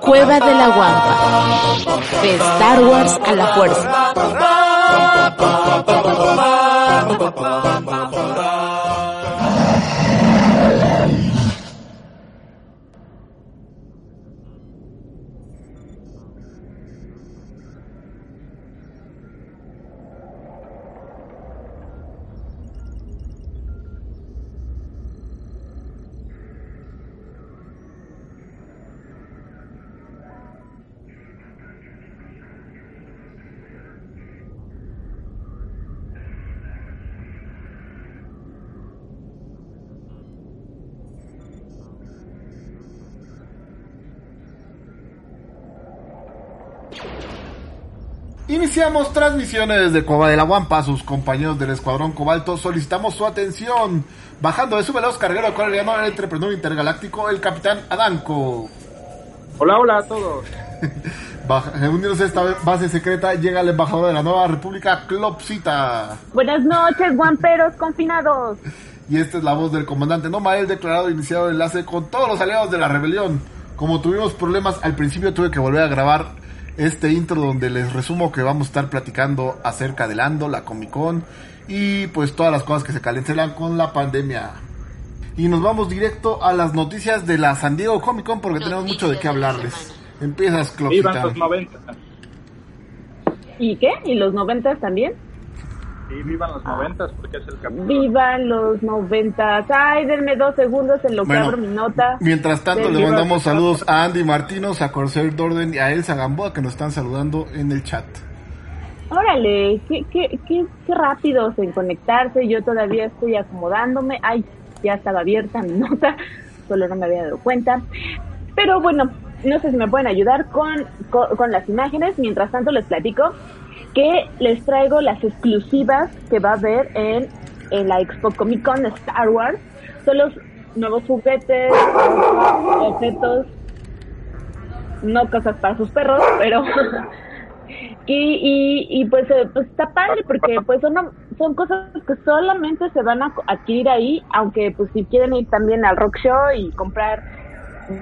Cueva de la Guampa. De Star Wars a la fuerza. Iniciamos transmisiones desde Cueva de la Guampa. Sus compañeros del Escuadrón Cobalto solicitamos su atención. Bajando de su veloz carguero coreano el entrepreneur intergaláctico, el capitán Adanko. Hola, hola a todos. Unidos a esta base secreta, llega el embajador de la nueva república, Clopsita. Buenas noches, guamperos confinados. Y esta es la voz del comandante Nomael, declarado iniciado el enlace con todos los aliados de la rebelión. Como tuvimos problemas al principio, tuve que volver a grabar este intro donde les resumo que vamos a estar platicando acerca del Ando, la Comic Con y pues todas las cosas que se calentan con la pandemia. Y nos vamos directo a las noticias de la San Diego Comic Con porque tenemos mucho de qué hablarles. Empiezas, Clopita. los 90. ¿Y qué? ¿Y los 90 también? Y vivan los noventas porque es el capítulo. Vivan los noventas. Ay, denme dos segundos en lo que abro mi nota. Mientras tanto, le mandamos saludos a Andy Martinos, a Corsair Dorden y a Elsa Gamboa que nos están saludando en el chat. Órale, qué, qué, qué, qué rápidos en conectarse. Yo todavía estoy acomodándome. Ay, ya estaba abierta mi nota, solo no me había dado cuenta. Pero bueno, no sé si me pueden ayudar con, con, con las imágenes. Mientras tanto, les platico que les traigo las exclusivas que va a haber en, en la Expo Comic Con Star Wars. Son los nuevos juguetes, objetos, no cosas para sus perros, pero... y, y, pues, eh, pues está padre porque pues son, son cosas que solamente se van a adquirir ahí, aunque pues si quieren ir también al Rock Show y comprar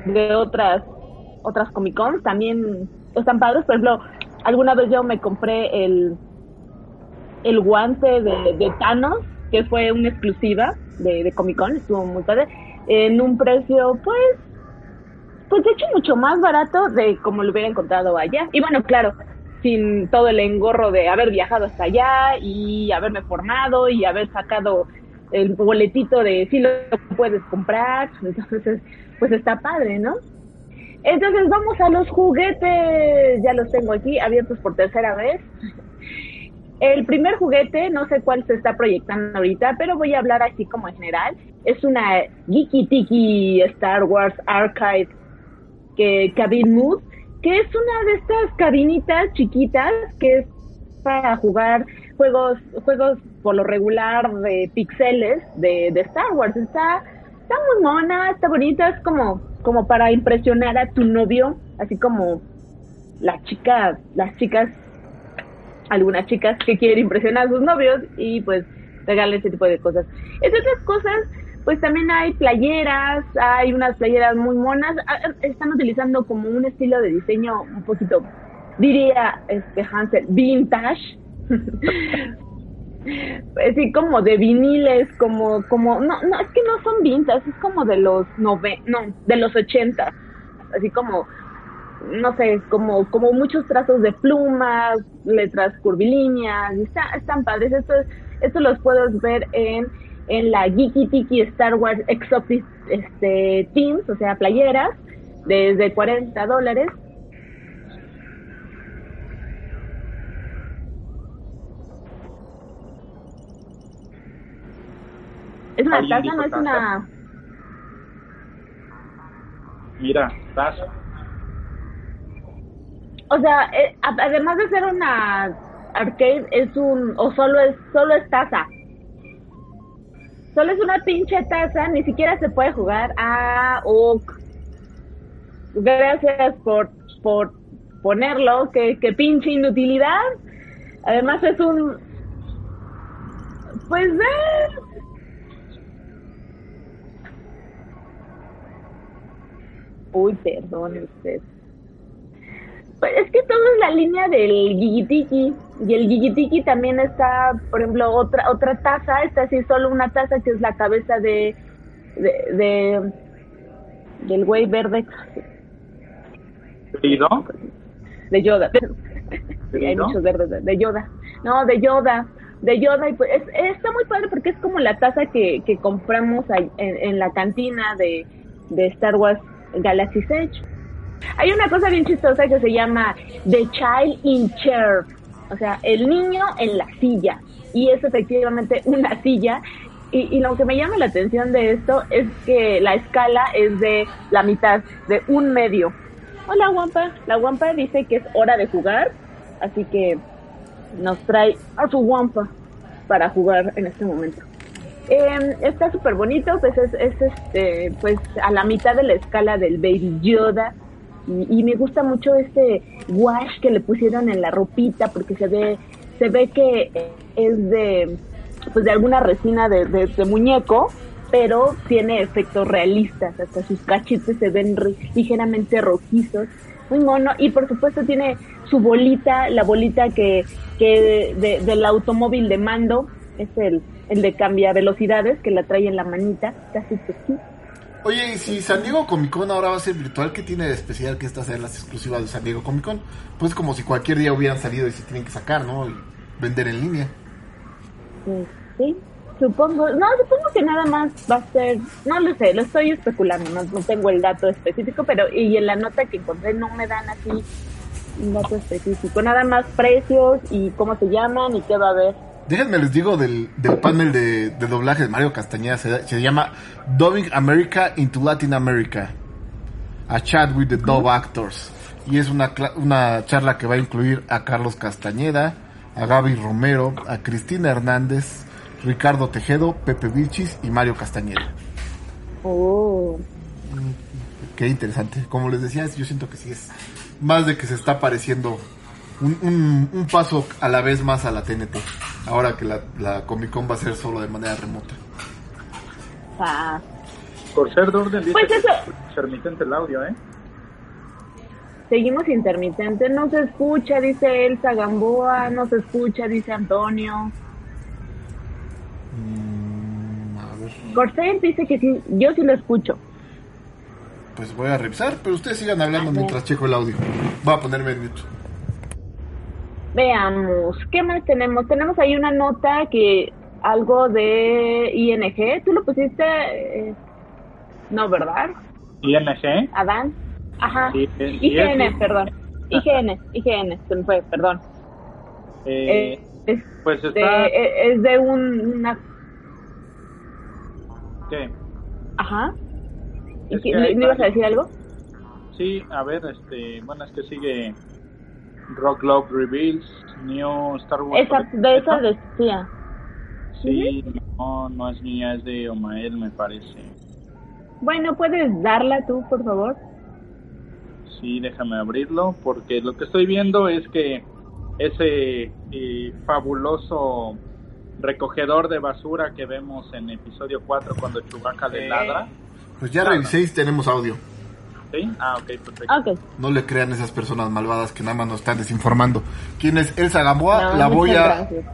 de otras otras Comic Cons también están padres, por ejemplo, alguna vez yo me compré el, el guante de, Thanos, que fue una exclusiva de, Comic Con, estuvo muy padre, en un precio, pues, pues de hecho mucho más barato de como lo hubiera encontrado allá. Y bueno, claro, sin todo el engorro de haber viajado hasta allá y haberme formado y haber sacado el boletito de si lo puedes comprar, entonces pues está padre, ¿no? Entonces vamos a los juguetes. Ya los tengo aquí abiertos por tercera vez. El primer juguete, no sé cuál se está proyectando ahorita, pero voy a hablar así como en general. Es una Geeky Tiki Star Wars Archive que Cabin Mood, que es una de estas cabinitas chiquitas que es para jugar juegos, juegos por lo regular de pixeles de, de Star Wars. Está, está muy mona, está bonita, es como como para impresionar a tu novio, así como las chicas, las chicas, algunas chicas que quieren impresionar a sus novios y pues regalar ese tipo de cosas. Entre otras cosas, pues también hay playeras, hay unas playeras muy monas, están utilizando como un estilo de diseño un poquito, diría este Hansel, vintage. sí, como de viniles, como, como, no, no, es que no son vintas, es como de los nove, no, de los ochenta, así como, no sé, como, como muchos trazos de plumas, letras curvilíneas, está, están padres, esto, esto los puedes ver en, en la Geeky Tiki Star Wars Exotic este, Teams, o sea, playeras, desde 40 dólares, Es una ¿Alguien taza, no es taza? una... Mira, taza. O sea, eh, además de ser una arcade, es un... O solo es, solo es taza. Solo es una pinche taza, ni siquiera se puede jugar. Ah, ok. Gracias por, por ponerlo. Que, que pinche inutilidad. Además es un... Pues... eh, Uy, perdón usted. Pues es que todo es la línea del guigitiki y el guigitiki también está, por ejemplo, otra otra taza, esta sí solo una taza que es la cabeza de de, de- del güey verde ¿Querido? de Yoda. Sí, hay ¿Querido? muchos verdes de, Yoda. No, de Yoda. De Yoda. Y pues es- está muy padre porque es como la taza que, que compramos en, en la cantina de, de Star Wars Galaxy Edge. Hay una cosa bien chistosa que se llama The Child in Chair. O sea, el niño en la silla. Y es efectivamente una silla. Y, y lo que me llama la atención de esto es que la escala es de la mitad, de un medio. Hola, Wampa. La Wampa dice que es hora de jugar, así que nos trae a su Wampa para jugar en este momento. Eh, está súper bonito, pues es, es, este, pues a la mitad de la escala del Baby Yoda. Y, y me gusta mucho este wash que le pusieron en la ropita porque se ve, se ve que es de, pues de alguna resina de, de- muñeco, pero tiene efectos realistas, hasta sus cachetes se ven ligeramente rojizos, muy mono, y por supuesto tiene su bolita, la bolita que, que de- del automóvil de mando, es el, el de cambia velocidades, que la trae en la manita, casi sexy. Oye, y si San Diego Comic Con ahora va a ser virtual, ¿qué tiene de especial que estas sean las exclusivas de San Diego Comic Con? Pues como si cualquier día hubieran salido y se tienen que sacar, ¿no? Y vender en línea. Pues, sí, supongo, no, supongo que nada más va a ser, no lo sé, lo estoy especulando, no, no tengo el dato específico, pero y en la nota que encontré no me dan así un dato específico, nada más precios y cómo se llaman y qué va a haber. Déjenme les digo del, del panel de, de doblaje de Mario Castañeda. Se, se llama Dubbing America into Latin America. A chat with the dub actors. Y es una, una charla que va a incluir a Carlos Castañeda, a Gaby Romero, a Cristina Hernández, Ricardo Tejedo, Pepe Vilchis y Mario Castañeda. Oh, Qué interesante. Como les decía, yo siento que sí es más de que se está pareciendo un, un, un paso a la vez más a la TNT. Ahora que la, la Comic Con va a ser solo de manera remota. ah, Por ser de orden, dice Pues que eso. es intermitente el audio, ¿eh? seguimos intermitente, no se escucha, dice Elsa Gamboa, no se escucha, dice Antonio. Mm, a ver, Corsair dice que sí, yo sí lo escucho. pues voy a revisar, pero ustedes sigan hablando mientras checo el audio. Voy a ponerme en mute. Veamos, ¿qué más tenemos? Tenemos ahí una nota que algo de ING, ¿tú lo pusiste? eh, no, ¿verdad? ING. Adán. Ajá. Sí, IGN, perdón. IGN, IGN, se me fue, perdón. Eh, Eh, es, pues de, está. eh, es de un, una... ¿Qué? Ajá. ¿Y Es qué- que ¿Le, hay le ibas a decir algo? Sí, a ver, este. Bueno, es que sigue. Rock Love Reveals, New Star Wars. Esa, de esa decía. Sí, no, no es mía, es de Omael, me parece. Bueno, ¿puedes darla tú, por favor? Sí, déjame abrirlo, porque lo que estoy viendo es que ese eh, fabuloso recogedor de basura que vemos en episodio 4 cuando Chewbacca le ladra. Pues ya Claro. revisé y tenemos audio. ¿Sí? Ah, ok, perfecto. No le crean a esas personas malvadas que nada más nos están desinformando. ¿Quién es Elsa Gamboa? No, la voy a... gracias.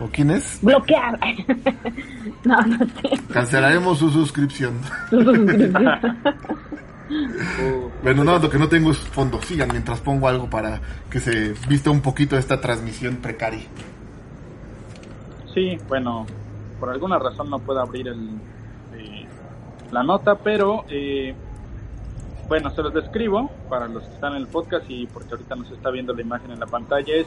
¿O quién es? Bloquear. no, no sé. Cancelaremos su suscripción. Uh, Bueno, no, lo que no tengo es fondo. Sigan mientras pongo algo para que se vista un poquito esta transmisión precaria. sí, bueno, por alguna razón no puedo abrir el, eh, la nota, pero eh, bueno, se los describo para los que están en el podcast y porque ahorita nos está viendo la imagen en la pantalla. Es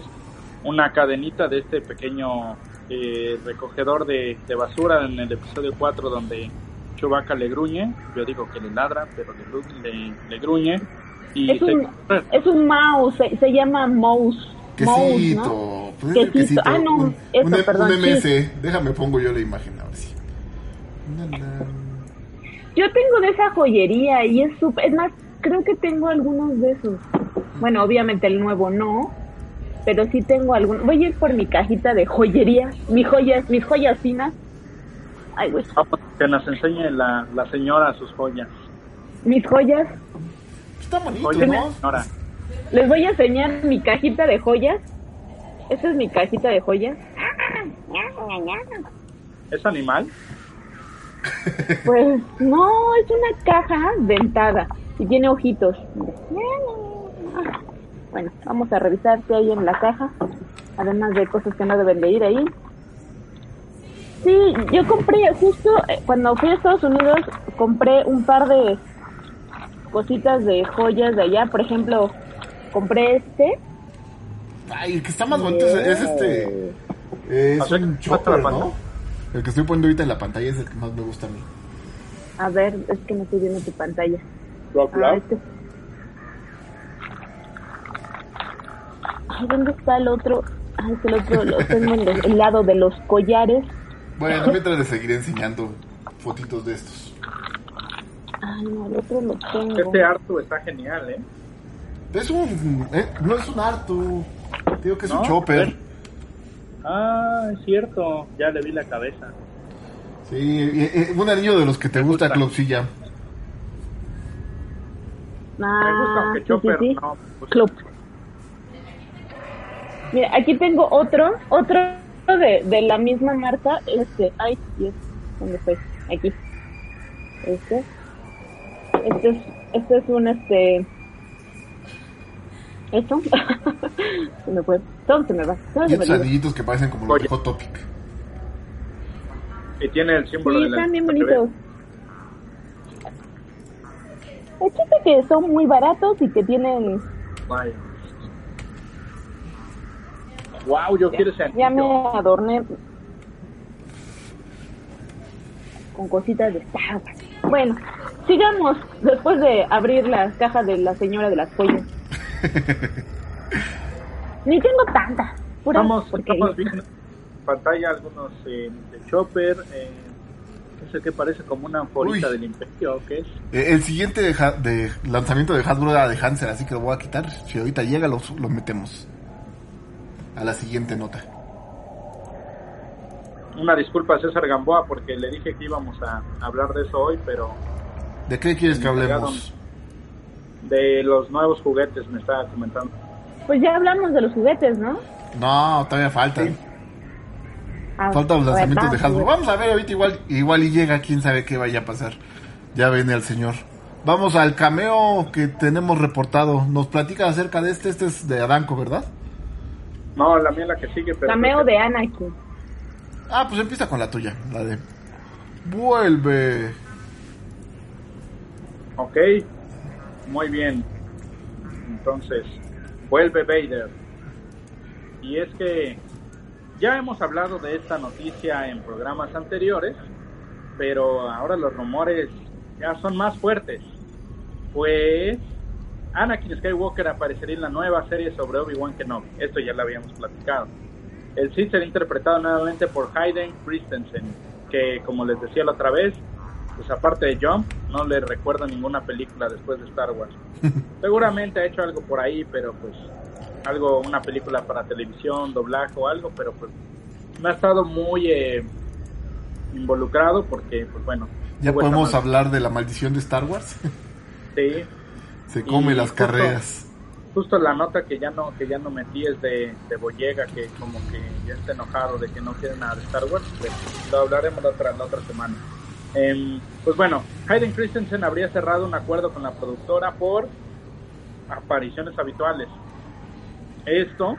una cadenita de este pequeño eh, recogedor de, de basura en el episodio 4 donde Chewbacca le gruñe, yo digo que le ladra, pero le, gru- le, le gruñe. Y Es se- un, es un mouse, se, se llama mouse. mouse, Quesito. ¿no? Pues Quesito. Ah, no, un, eso, un, un perdón, MS. Déjame pongo yo la imagen ahora sí. Na, na. Yo tengo de esa joyería y es súper, es más, creo que tengo algunos de esos. Bueno, obviamente el nuevo no, pero sí tengo algunos. Voy a ir por mi cajita de joyería, mis joyas, mis joyas finas. Ay, güey, Vamos, que nos enseñe la, la señora sus joyas. mis joyas. Está bonito, Joyas, ¿no? señora. Les voy a enseñar mi cajita de joyas. Esta es mi cajita de joyas. ¿Es animal? Pues no, es una caja dentada y tiene ojitos. Bueno, vamos a revisar qué hay en la caja, además de cosas que no deben de ir ahí. Sí, yo compré justo eh, cuando fui a Estados Unidos, compré un par de cositas de joyas de allá. Por ejemplo, compré este. Ay, el que está más bonito es, es este. Es O sea, un chopper, ¿no? El que estoy poniendo ahorita en la pantalla es el que más me gusta a mí. A ver, es que no estoy viendo tu pantalla. Rock Ah, Love. este. Ay, ¿dónde está el otro? Ay, es el otro lo tengo en el, el lado de los collares. Bueno, mientras les seguiré enseñando fotitos de estos. Ay, no, el otro lo tengo. Este Artu está genial, ¿eh? Es un. eh, no es un Artu. Digo que es ¿No? un chopper. Ah, es cierto. Ya le vi la cabeza. Sí, un anillo de los que te gusta, gusta. Clubcilla. Ah, Me gusta, aunque sí, sí, Chopper sí. no. pues, Club. Mira, aquí tengo otro, otro de, de la misma marca. Este, ay, Dios, ¿dónde estoy? Aquí. Este. Este es, este es un, este... ¿Esto? se me fue. Todo se me va. Todo Y se me anillitos que parecen como los de Hot Topic. Y tiene el símbolo Sí, de la están bien bonitos. El chiste que son muy baratos y que tienen... Vaya. Wow, yo quiero ese Ya me adorné con cositas de Star. Bueno, sigamos después de abrir la caja de la señora de las joyas. Ni tengo tantas. puras Estamos, viendo en pantalla algunos eh, de Chopper. Eh, ese que parece como una anforita del imperio, ¿qué es? Eh, el siguiente de, Ha- de lanzamiento de Hasbro era de Hansel, así que lo voy a quitar. Si ahorita llega, lo, lo metemos. A la siguiente nota. Una disculpa a César Gamboa porque le dije que íbamos a hablar de eso hoy, pero ¿De qué quieres que hablemos? De los nuevos juguetes me estaba comentando. Pues ya hablamos de los juguetes, ¿no? No, todavía faltan. Ah, Faltan los lanzamientos de. Hasbro. Vamos a ver ahorita igual, igual y llega, quién sabe qué vaya a pasar. Ya viene el señor. Vamos al cameo que tenemos reportado. Nos platica acerca de este, este es de Adanco, ¿verdad? No, la mía es la que sigue, pero... Cameo de Anakin. Ah, pues empieza con la tuya, la de... Vuelve. Ok, muy bien. Entonces, vuelve Vader. Y es que ya hemos hablado de esta noticia en programas anteriores, pero ahora los rumores ya son más fuertes. Pues Anakin Skywalker aparecería en la nueva serie sobre Obi-Wan Kenobi. Esto ya lo habíamos platicado. El Sith será interpretado nuevamente por Hayden Christensen, que como les decía la otra vez, pues aparte de Jump, no le recuerdo ninguna película después de Star Wars. Seguramente ha hecho algo por ahí, pero pues algo, una película para televisión, doblaje o algo, pero pues no ha estado muy eh, involucrado porque, pues bueno. Ya podemos mal- hablar de la maldición de Star Wars. Sí, Se come Y las justo- carreras. justo la nota que ya no que ya no metí es de, de Boyega que como que ya está enojado de que no quiere nada de Star Wars pues, lo hablaremos la otra la otra semana Em, pues bueno Hayden Christensen habría cerrado un acuerdo con la productora por apariciones habituales. Esto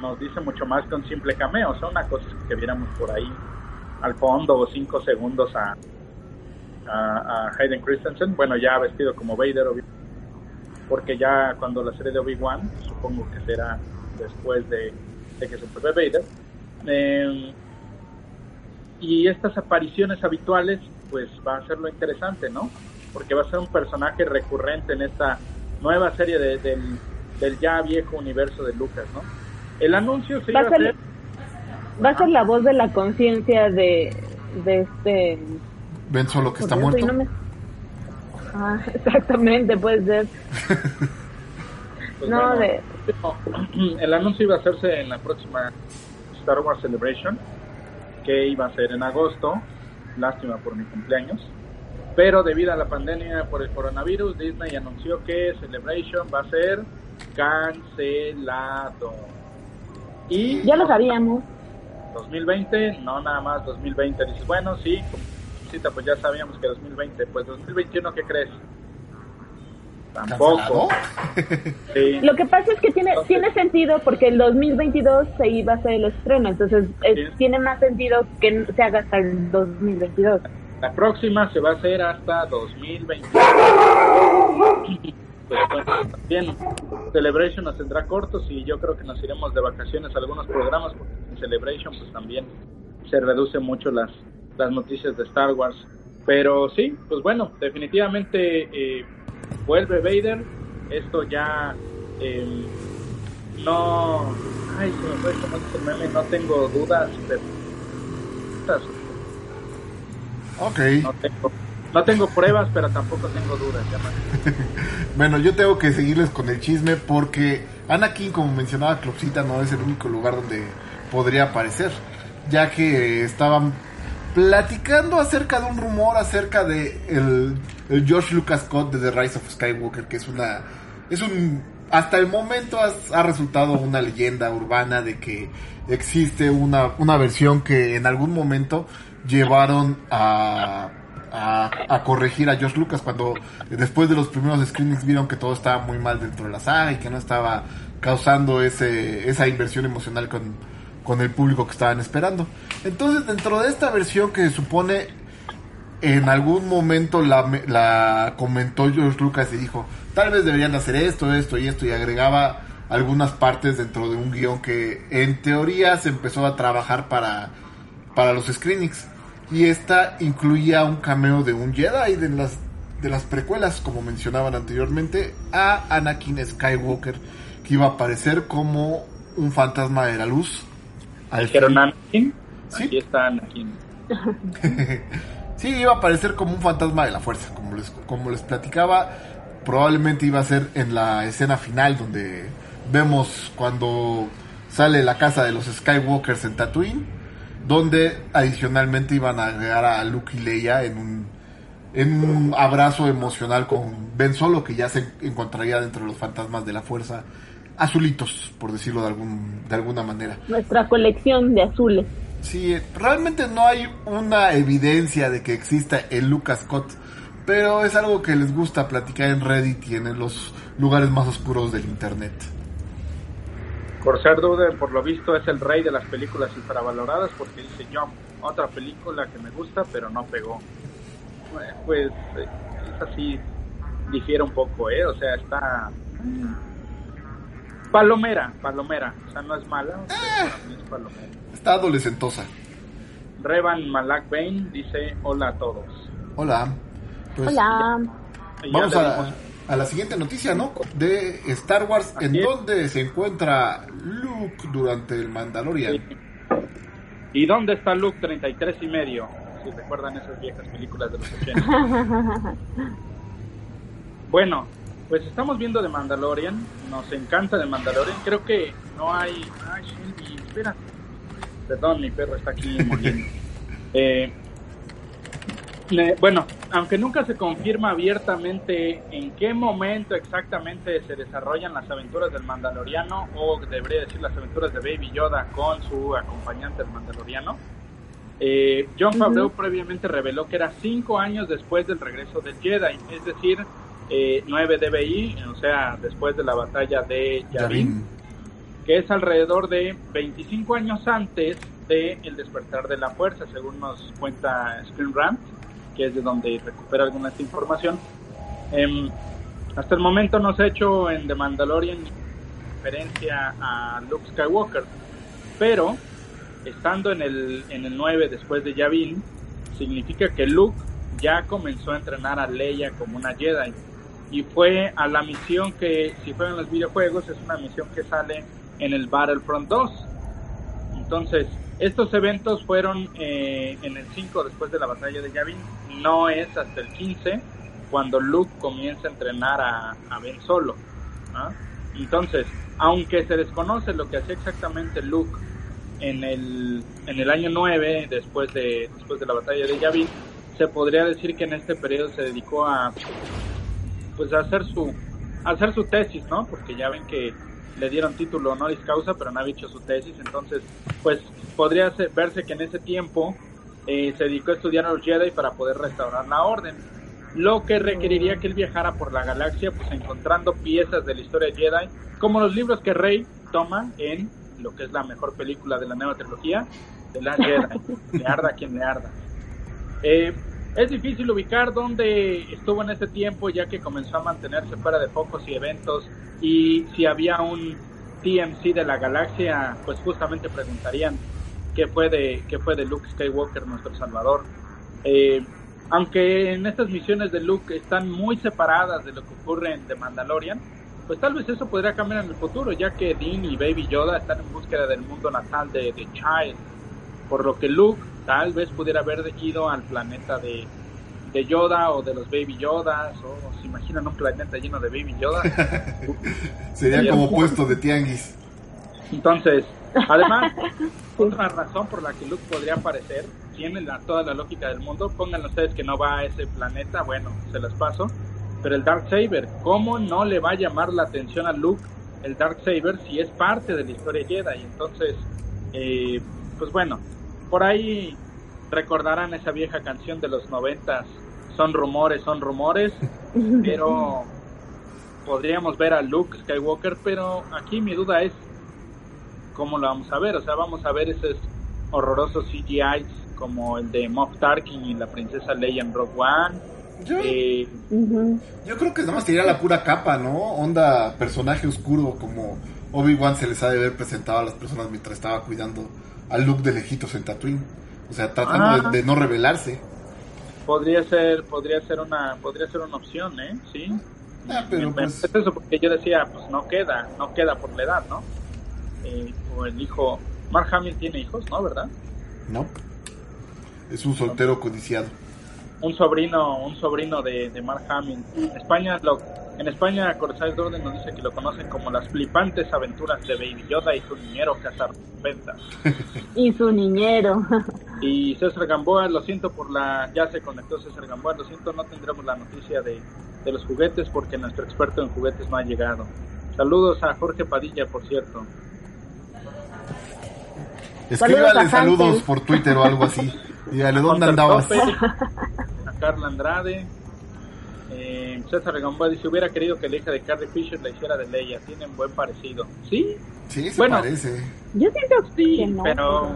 nos dice mucho más que un simple cameo o sea una cosa que viéramos por ahí al fondo o cinco segundos a a, Hayden Christensen. Bueno ya vestido como Vader porque ya cuando la serie de Obi-Wan, supongo que será después de, de que se fue Vader, Eh, y estas apariciones habituales, pues va a ser lo interesante, ¿no? Porque va a ser un personaje recurrente en esta nueva serie de- del, del ya viejo universo de Lucas, ¿no? El anuncio se Va iba a ser, hacer... va a ser la voz de la conciencia de, de este... Ven solo que está muerto. no me- Ah, exactamente, puede ser. pues, no, bueno, de... el anuncio iba a hacerse en la próxima Star Wars Celebration, que iba a ser en agosto, lástima por mi cumpleaños. Pero debido a la pandemia por el coronavirus, Disney anunció que Celebration va a ser cancelado. Y Ya lo sabíamos. 2020, no nada más 2020. Dices, bueno, sí, pues ya sabíamos que 2020. Pues 2021, ¿qué crees? Tampoco. Sí. Lo que pasa es que tiene tiene sentido porque el 2022 se iba a hacer el estreno, entonces eh, Sí. tiene más sentido que se haga hasta el 2022. La próxima se va a hacer hasta 2020. Pues bueno, también Celebration nos tendrá cortos y yo creo que nos iremos de vacaciones a algunos programas porque en Celebration pues también se reducen mucho las, las noticias de Star Wars. Pero sí, pues bueno, definitivamente eh, vuelve Vader. Esto ya eh, no... Ay, se me fue el meme, no tengo dudas, pero... Ok. No tengo, no tengo pruebas, pero tampoco tengo dudas. ya Bueno, yo tengo que seguirles con el chisme porque Anakin, como mencionaba Clopsita, no es el único lugar donde podría aparecer, ya que estaban platicando acerca de un rumor acerca de el, George Lucas Scott de The Rise of Skywalker, que es una es un hasta el momento has- ha resultado una leyenda urbana de que existe una, una versión que en algún momento llevaron a, a, a corregir a George Lucas cuando después de los primeros screenings vieron que todo estaba muy mal dentro de la saga y que no estaba causando ese, esa inversión emocional con, con el público que estaban esperando. Entonces dentro de esta versión que se supone en algún momento la, me- la comentó George Lucas y dijo, tal vez deberían hacer esto, esto y esto, y agregaba algunas partes dentro de un guion que en teoría se empezó a trabajar para, para los screenings. Y esta incluía un cameo de un Jedi de las, de las precuelas, como mencionaban anteriormente, a Anakin Skywalker, que iba a aparecer como un fantasma de la luz. Al Dijeron Anakin. Sí. Aquí está Anakin. Sí, iba a aparecer como un fantasma de la fuerza, como les, como les platicaba, probablemente iba a ser en la escena final donde vemos cuando sale la casa de los Skywalkers en Tatooine, donde adicionalmente iban a agregar a Luke y Leia en un, en un abrazo emocional con Ben Solo, que ya se encontraría dentro de los fantasmas de la fuerza azulitos, por decirlo de, algún, de alguna manera. Nuestra colección de azules. Sí, realmente no hay una evidencia de que exista el Lucas Scott, pero es algo que les gusta platicar en Reddit y en los lugares más oscuros del internet. Corsair Dude, por lo visto, es el rey de las películas infravaloradas porque dice Jump, otra película que me gusta pero no pegó. Pues eh, es así, difiere un poco, ¿eh? O sea, está... Palomera, palomera. O sea, no es mala, mí es palomera. Está adolescentosa. Revan Malak Bain dice hola a todos. Hola. Pues, Hola. Vamos ya a, a la siguiente noticia, ¿no? De Star Wars, en es. donde se encuentra Luke durante el Mandalorian. Sí. ¿Y dónde está Luke 33 y medio? Si recuerdan esas viejas películas de los 80. bueno, pues estamos viendo de Mandalorian. Nos encanta de Mandalorian. Creo que no hay. Ay, Shelby, espera. Perdón, mi perro está aquí moliendo. Eh, ne- bueno, aunque nunca se confirma abiertamente en qué momento exactamente se desarrollan las aventuras del Mandaloriano, o debería decir las aventuras de Baby Yoda con su acompañante el Mandaloriano, eh, John Favreau previamente reveló que era cinco años después del regreso del Jedi, es decir, eh, 9 DBI, o sea, después de la batalla de Yavin que es alrededor de 25 años antes de El despertar de la fuerza, según nos cuenta Screen Rant, que es de donde recupera alguna de esta información. Em, hasta el momento no se ha hecho en The Mandalorian referencia a Luke Skywalker, pero estando en el, en el 9 después de Yavin, significa que Luke ya comenzó a entrenar a Leia como una Jedi. Y fue a la misión que, si fueron los videojuegos, es una misión que sale en el Battlefront 2. Entonces, estos eventos fueron eh, en el 5 después de la batalla de Yavin, no es hasta el 15 cuando Luke comienza a entrenar a, a Ben Solo. Entonces, aunque se desconoce lo que hacía exactamente Luke en el, en el año 9, después de, después de la batalla de Yavin, se podría decir que en este periodo se dedicó a pues hacer su hacer su tesis, ¿no? Porque ya ven que le dieron título honoris causa, pero no había hecho su tesis, entonces pues podría ser- verse que en ese tiempo eh, se dedicó a estudiar a los Jedi para poder restaurar la orden, lo que requeriría que él viajara por la galaxia, pues encontrando piezas de la historia Jedi, como los libros que Rey toma en lo que es la mejor película de la nueva trilogía, de la Jedi, le arda quien le arda. Eh, es difícil ubicar dónde estuvo en ese tiempo, ya que comenzó a mantenerse fuera de focos y eventos. Y si había un TMC de la galaxia, pues justamente preguntarían qué fue de, qué fue de Luke Skywalker, nuestro salvador. Eh, aunque en estas misiones de Luke están muy separadas de lo que ocurre en The Mandalorian, pues tal vez eso podría cambiar en el futuro, ya que Dean y Baby Yoda están en búsqueda del mundo natal de, de Child por lo que Luke tal vez pudiera haber ido al planeta de, de Yoda o de los Baby Yodas, o se imaginan un planeta lleno de Baby Yoda. Sería como puesto de tianguis. Entonces, además, otra razón por la que Luke podría aparecer, tiene la, toda la lógica del mundo, pongan ustedes que no va a ese planeta, bueno, se las paso, pero el Dark Saber, ¿cómo no le va a llamar la atención a Luke el Dark Saber si es parte de la historia Jedi? Entonces, eh, pues bueno, por ahí recordarán esa vieja canción de los noventas, son rumores, son rumores, pero podríamos ver a Luke Skywalker, pero aquí mi duda es cómo lo vamos a ver, o sea, vamos a ver esos horrorosos CGIs como el de Moff Tarkin y la princesa Leia en Rogue One. Yo, Eh, yo creo que nada más sería la pura capa, ¿no? Onda personaje oscuro como Obi-Wan se les ha de haber presentado a las personas mientras estaba cuidando a Luke de lejitos en Tatooine. O sea, tratando Ah. de, de no revelarse. podría ser, podría ser una, podría ser una opción, ¿eh? Sí. Ah, pero Me- pues... es eso porque yo decía, pues no queda, no queda por la edad, ¿no? Eh, o el hijo, Mark Hamill tiene hijos, ¿no? ¿Verdad? No. Es un soltero codiciado. un sobrino un sobrino de, de Mark Hamill. España, lo, en España Corsair Gordon nos dice que lo conocen como las flipantes aventuras de Baby Yoda y su niñero cazarrecompensas. Y su niñero. Y César Gamboa, lo siento por la... Ya se conectó César Gamboa, lo siento, no tendremos la noticia de, de los juguetes porque nuestro experto en juguetes no ha llegado. Saludos a Jorge Padilla, por cierto. Escríbale Saludos saludos por Twitter o algo así. Dígale, ¿dónde andabas? Tope, a Carla Andrade. Eh, César Gamboa dice, hubiera querido que la hija de Carrie Fisher la hiciera de Leia. Tienen buen parecido. ¿Sí? Sí, se Bueno. parece. Yo siento Sí, que no. pero...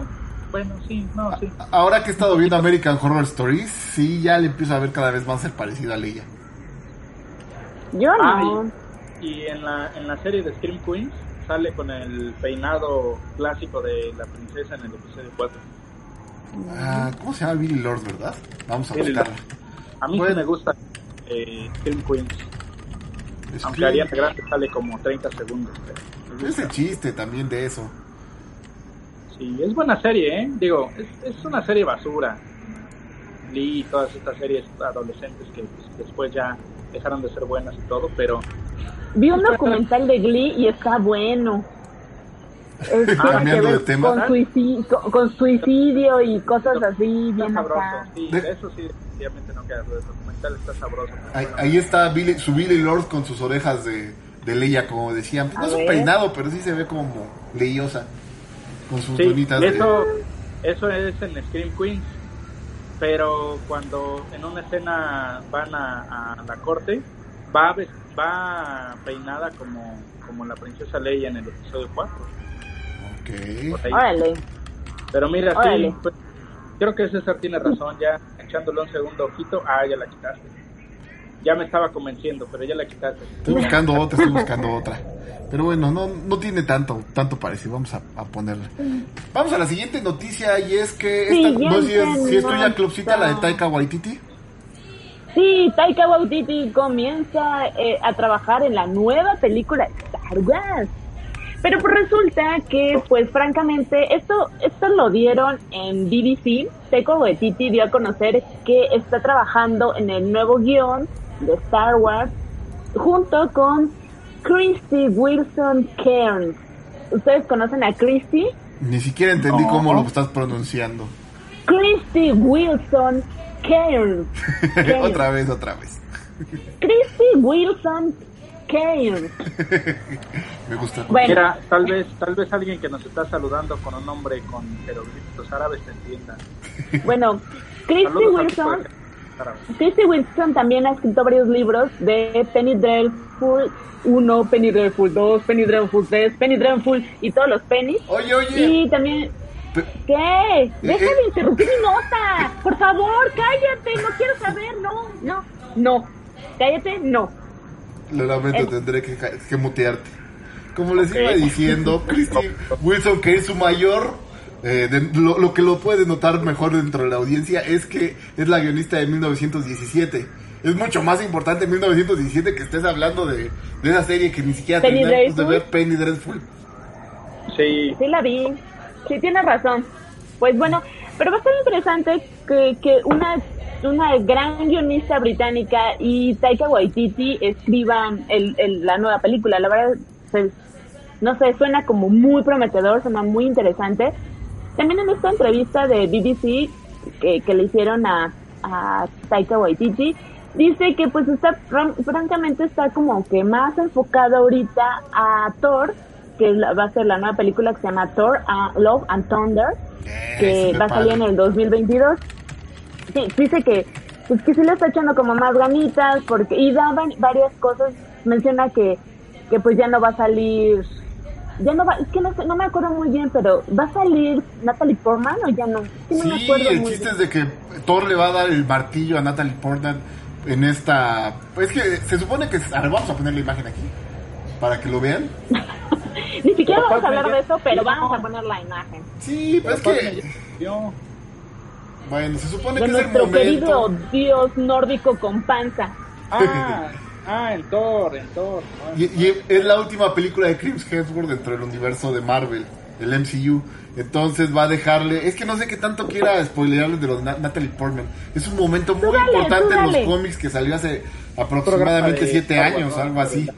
Bueno, sí, no, sí. Ahora que he estado viendo American Horror Stories, sí, ya le empiezo a ver cada vez más el parecido a Leia. Yo no. Ay. Y en la, en la serie de Scream Queens sale con el peinado clásico de la princesa en el episodio 4. Ah, ¿Cómo se llama Billy Lord, verdad? Vamos a Billy buscarla. A mí Bueno. sí me gusta eh, Scream Queens. Es Aunque que- Ariana Grande sale como 30 segundos. pero me Es gusta. el chiste también de eso. Sí, es buena serie, ¿eh? Digo, es, es una serie basura. Lee y todas estas series adolescentes que pues, después ya dejaron de ser buenas y todo, pero Vi un documental de Glee y está bueno. Es que Cambiando de tema. con, suicidio, con, con suicidio y cosas así está bien sabroso. acá. Sí, De- eso sí, definitivamente no queda. El documental está sabroso. Ahí, ahí está Billy, su Billy Lord con sus orejas de, de Leia, como decían. No es un peinado, pero sí se ve como leiosa. Con sus Sí, bonitas de... eso, eso es en Scream Queens. Pero cuando en una escena van a, a la corte, va, va peinada como, como la princesa Leia en el episodio 4. Ok. Órale. Pero mira, sí, Órale. pues, creo que César tiene razón, ya echándole un segundo ojito, ah, ya la quitaste. ya me estaba convenciendo, pero ya la quitaste. Estoy buscando otra, estoy buscando otra. Pero bueno, no, no tiene tanto, tanto parecido. Vamos a, a ponerla. Vamos a la siguiente noticia y es que esta, no sé si es, si es tuya, Clubcita, la de Taika Waititi. Sí, Taika Waititi comienza eh, a trabajar en la nueva película de Star Wars. Pero pues resulta que, pues francamente, esto, esto lo dieron en BBC. Taika Waititi dio a conocer que está trabajando en el nuevo guion de Star Wars junto con Christy Wilson Cairns. ¿Ustedes conocen a Christy? Ni siquiera entendí cómo lo estás pronunciando. Christy Wilson Cairns. otra vez, otra vez. Christy Wilson Me gusta. Bueno. Mira, tal vez, tal vez alguien que nos está saludando con un nombre con jeroglíficos árabes te entienda. Bueno, Christy Wilson. Christy Wilson también ha escrito varios libros de Penny Dreadful 1, Penny Dreadful 2, Penny Dreadful 3, Penny Dreadful y todos los pennies. Oye, oye. Y también ¿Qué? Deja de interrumpir mi nota. Por favor, cállate. No quiero saber. No, no, no. Cállate, no. Lo lamento, tendré que, que, mutearte. Como les iba diciendo, Christy Wilson, que es su mayor, eh, lo, lo, que lo puede notar mejor dentro de la audiencia es que es la guionista de 1917. Es mucho más importante 1917 que estés hablando de, de esa serie que ni siquiera terminamos de ver Penny Dreadful. Sí. Sí la vi. Sí, tienes razón. Pues bueno, pero va a ser interesante que, que una, una gran guionista británica y Taika Waititi escriban el, el, la nueva película. La verdad, no sé, suena como muy prometedor, suena muy interesante. También en esta entrevista de BBC que, que le hicieron a, a Taika Waititi, dice que pues está, francamente está como que más enfocado ahorita a Thor que va a ser la nueva película que se llama Thor, uh, Love and Thunder, que va a salir en el 2022. Sí, dice que pues que sí le está echando como más ganitas porque y da varias cosas, menciona que que pues ya no va a salir ya no va, es que no, no me acuerdo muy bien, pero ¿va a salir Natalie Portman o ya no? sí, el chiste es de que Thor le va a dar el martillo a Natalie Portman en esta... Es que se supone que... A ver, vamos a poner la imagen aquí, para que lo vean. Ni siquiera vamos a hablar de eso, pero vamos a poner la imagen. Sí, pero es que... Bueno, se supone que es el momento... querido dios nórdico con panza. Ah, ah, en Thor, en Thor. Y, y, es la última película de Chris Hemsworth dentro del universo de Marvel, el MCU. Entonces va a dejarle... Es que no sé qué tanto quiera spoilearles de los Natalie Portman. Es un momento muy dale, importante en los cómics que salió hace aproximadamente siete años, algo así.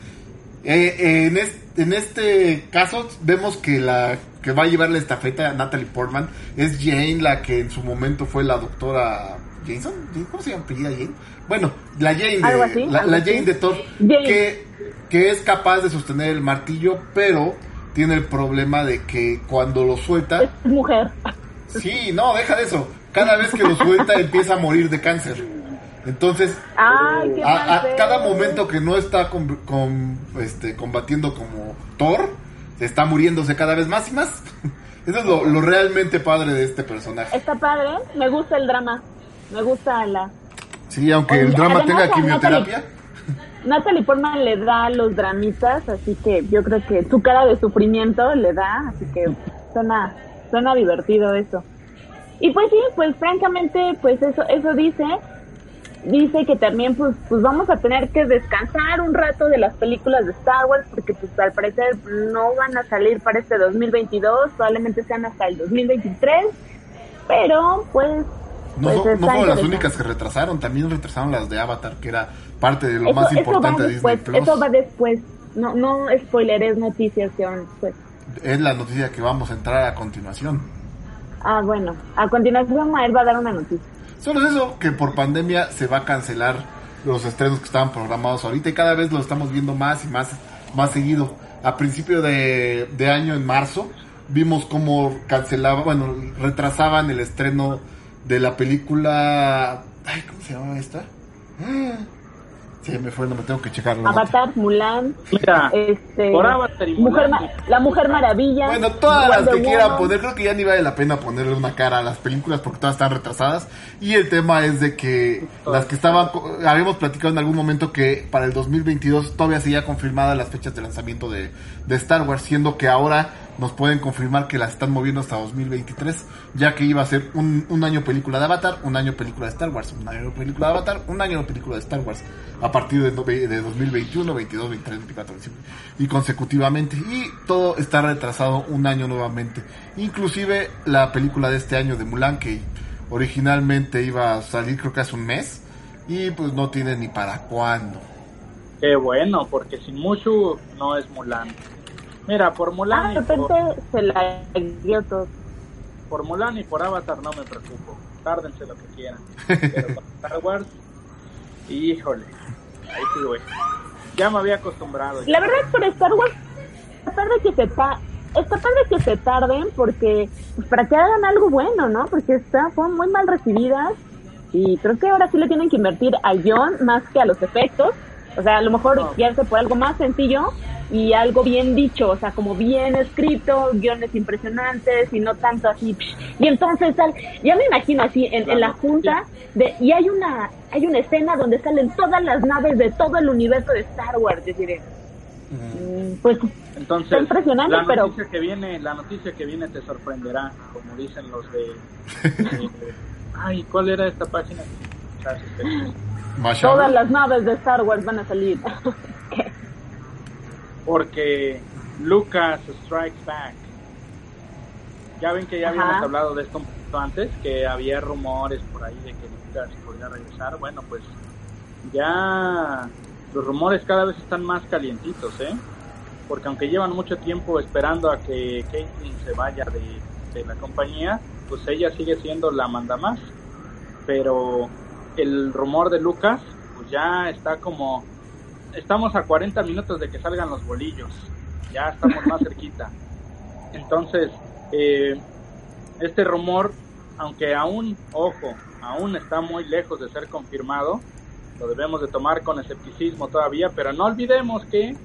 Eh, en, este, en este caso vemos que la que va a llevar la estafeta a Natalie Portman es Jane, la que en su momento fue la doctora Jason, ¿cómo se llama Jane? Bueno, la Jane de, la, Jane de Thor, que, que es capaz de sostener el martillo, pero tiene el problema de que cuando lo suelta... Es mujer. Sí, no, deja de eso. Cada vez que lo suelta empieza a morir de cáncer. Entonces, Ay, a, a, cada momento que no está con, con, este, combatiendo como Thor, está muriéndose cada vez más y más. Eso es lo, lo, realmente padre de este personaje. Está padre, me gusta el drama, me gusta la... Sí, aunque el drama Además, tenga quimioterapia. Natalie, Natalie Portman le da los dramitas, así que yo creo que su cara de sufrimiento le da, así que suena, suena divertido eso. Y pues sí, pues francamente, pues eso, eso dice dice que también pues pues vamos a tener que descansar un rato de las películas de Star Wars porque pues al parecer no van a salir para este 2022, probablemente sean hasta el 2023, pero pues no, pues no, no fueron las únicas que retrasaron, también retrasaron las de Avatar, que era parte de lo eso, más importante de Disney Plus. Eso va después, no, no spoileres noticias que van después. Es la noticia que vamos a entrar a continuación. Ah, bueno, a continuación Mael va a dar una noticia. Solo es eso, que por pandemia se va a cancelar los estrenos que estaban programados ahorita y cada vez lo estamos viendo más y más, más seguido. A principio de, de año, en marzo, vimos cómo cancelaban, bueno, retrasaban el estreno de la película... Ay, ¿cómo se llama esta? Sí, me fue, no me tengo que checar la Avatar, Mulan, Mira, este, por Avatar y Mujer Mulan, Ma- la Mujer Maravilla. Bueno, todas las que quieran poner, creo que ya ni vale la pena ponerle una cara a las películas porque todas están retrasadas. Y el tema es de que las que estaban, co- habíamos platicado en algún momento que para el 2022 todavía seguía confirmadas las fechas de lanzamiento de, de Star Wars, siendo que ahora nos pueden confirmar que las están moviendo hasta 2023, ya que iba a ser un, un año película de Avatar, un año película de Star Wars, un año película de Avatar, un año película de Star Wars, a partir de, de 2021, 22, 23, 24, 25, y consecutivamente. Y todo está retrasado un año nuevamente. Inclusive la película de este año de Mulan, que originalmente iba a salir creo que hace un mes, y pues no tiene ni para cuándo. qué bueno, porque sin Mushu no es Mulan. Mira, por Mulan, Ah, de y por, repente se la guió todo. por Mulan y por Avatar no me preocupo. Tárdense lo que quieran. Pero con Star Wars, híjole, ahí sí, güey. Ya me había acostumbrado. La verdad, por Star Wars, está padre que se, ta está padre que se tarden porque pues, para que hagan algo bueno, ¿no? Porque está, fueron muy mal recibidas y creo que ahora sí le tienen que invertir al guion más que a los efectos. O sea, a lo mejor No. ya se por algo más sencillo y algo bien dicho, o sea, como bien escrito, guiones impresionantes y no tanto así. psh, Y entonces tal, ya me imagino así en, en la junta de y hay una hay una escena donde salen todas las naves de todo el universo de Star Wars, es decir, mm, pues Entonces, Está impresionante, la pero- noticia que viene, la noticia que viene te sorprenderá, como dicen los de, de- ay, ¿cuál era esta página? Todas las naves de Star Wars van a salir. Porque Lucas Strikes Back. Ya ven que ya Ajá. habíamos hablado de esto un poquito antes, que había rumores por ahí de que Lucas podría regresar. Bueno, pues ya los rumores cada vez están más calientitos, ¿eh? Porque aunque llevan mucho tiempo esperando a que Caitlyn se vaya de, de la compañía, pues ella sigue siendo la manda más. Pero el rumor de Lucas, pues ya está como estamos a 40 minutos de que salgan los bolillos. Ya estamos más cerquita. Entonces, eh, este rumor, aunque aún, ojo, aún está muy lejos de ser confirmado, lo debemos de tomar con escepticismo todavía, pero no olvidemos que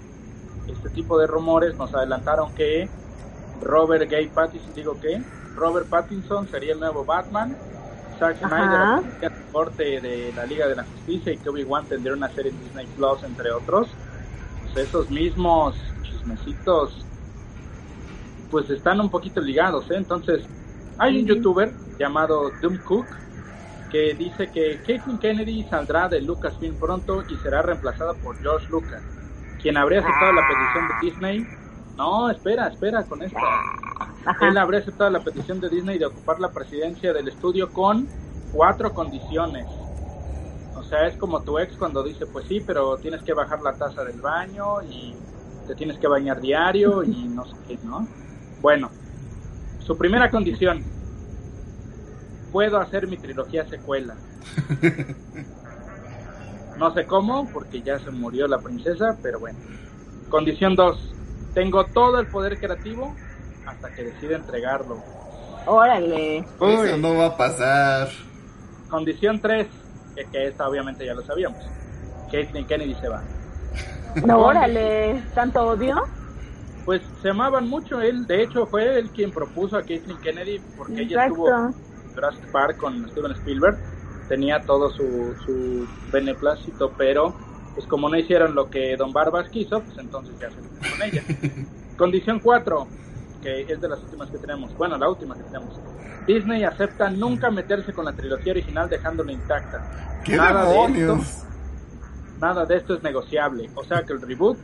este tipo de rumores nos adelantaron que Robert Gay Pattinson, digo que Robert Pattinson sería el nuevo Batman, Zack Ajá. Snyder el corte de la Liga de la Justicia y que Obi-Wan tendría una serie en Disney Plus, entre otros. Pues esos mismos chismecitos, pues están un poquito ligados, ¿eh? Entonces, hay un youtuber llamado Doom Cook que dice que Caitlyn Kennedy saldrá de Lucasfilm pronto y será reemplazada por George Lucas, quien habría aceptado la petición de Disney. No, espera, espera con esto. Él habría aceptado la petición de Disney de ocupar la presidencia del estudio con cuatro condiciones. O sea, es como tu ex cuando dice, pues sí, pero tienes que bajar la taza del baño y te tienes que bañar diario y no sé qué, ¿no? Bueno, su primera condición, puedo hacer mi trilogía secuela. No sé cómo, porque ya se murió la princesa, pero bueno. Condición 2, tengo todo el poder creativo hasta que decida entregarlo. Órale. Eso no va a pasar. Condición 3, que, que esta obviamente ya lo sabíamos. Caitlyn Kennedy se va. No, órale. ¿Tanto odio? Pues se amaban mucho. Él, de hecho, fue él quien propuso a Caitlyn Kennedy porque ella estuvo en Jurassic Park con Steven Spielberg. Tenía todo su, su beneplácito, pero pues como no hicieron lo que Don Barbas quiso, pues entonces ya se fue con ella. Condición 4, que es de las últimas que tenemos. Bueno, la última que tenemos. Disney acepta nunca meterse con la trilogía original dejándola intacta. ¡Qué Nada de esto- nada de esto es negociable. O sea que el reboot,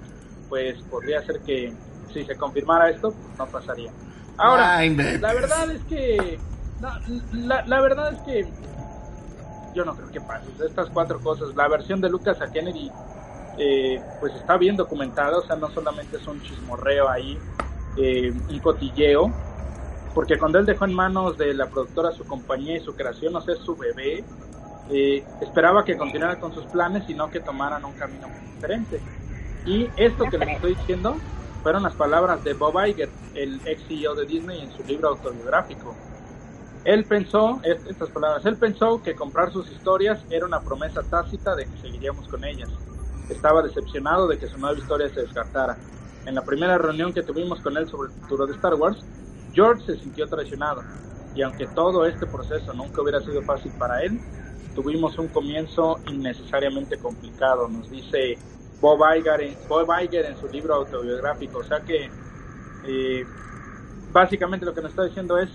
pues podría ser que si se confirmara esto, pues, no pasaría. Ahora, Ah, la verdad es que, la, la verdad es que yo no creo que pase. Estas cuatro cosas, la versión de Lucas a Kennedy, eh, pues está bien documentada, o sea, no solamente es un chismorreo ahí, eh, un cotilleo, porque cuando él dejó en manos de la productora su compañía y su creación, o sea, su bebé, eh, esperaba que continuara con sus planes y no que tomaran un camino muy diferente. Y esto que les estoy diciendo fueron las palabras de Bob Iger, el ex CEO de Disney, en su libro autobiográfico. Él pensó, es- estas palabras, él pensó que comprar sus historias era una promesa tácita de que seguiríamos con ellas. estaba decepcionado de que su nueva historia se descartara. En la primera reunión que tuvimos con él sobre el futuro de Star Wars, George se sintió traicionado, y aunque todo este proceso nunca hubiera sido fácil para él, tuvimos un comienzo innecesariamente complicado, nos dice Bob Iger, en, Bob Iger en su libro autobiográfico. O sea que eh, básicamente lo que nos está diciendo es,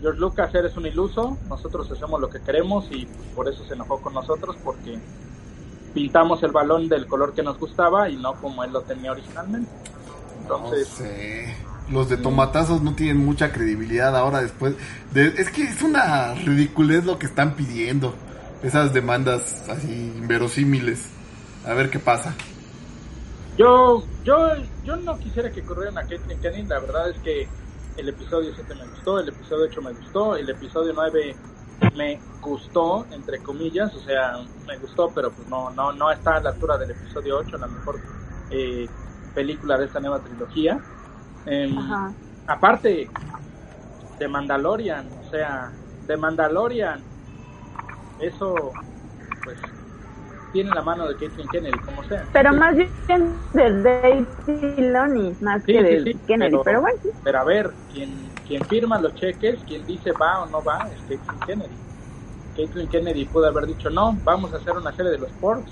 George Lucas, eres un iluso, nosotros hacemos lo que queremos y por eso se enojó con nosotros porque pintamos el balón del color que nos gustaba y no como él lo tenía originalmente. Entonces... No sé. Los de tomatazos no tienen mucha credibilidad ahora después. De, es que es una ridiculez lo que están pidiendo. Esas demandas así inverosímiles. A ver qué pasa. Yo, yo, yo no quisiera que corrieran a Caitlyn Kennedy. La verdad es que el episodio 7 me gustó, el episodio 8 me gustó, el episodio 9 me gustó, entre comillas, o sea, me gustó, pero pues no, no, no está a la altura del episodio 8, la mejor eh, película de esta nueva trilogía. Eh, aparte de Mandalorian, o sea, de Mandalorian, eso, pues, tiene la mano de Caitlyn Kennedy, como sea. Pero más bien de Dave Filoni, más Sí, que de sí, Kennedy, pero- pero, bueno. Pero a ver, quien, quien firma los cheques, quien dice va o no va, es Caitlyn Kennedy. Caitlyn Kennedy pudo haber dicho no, vamos a hacer una serie de los Porks.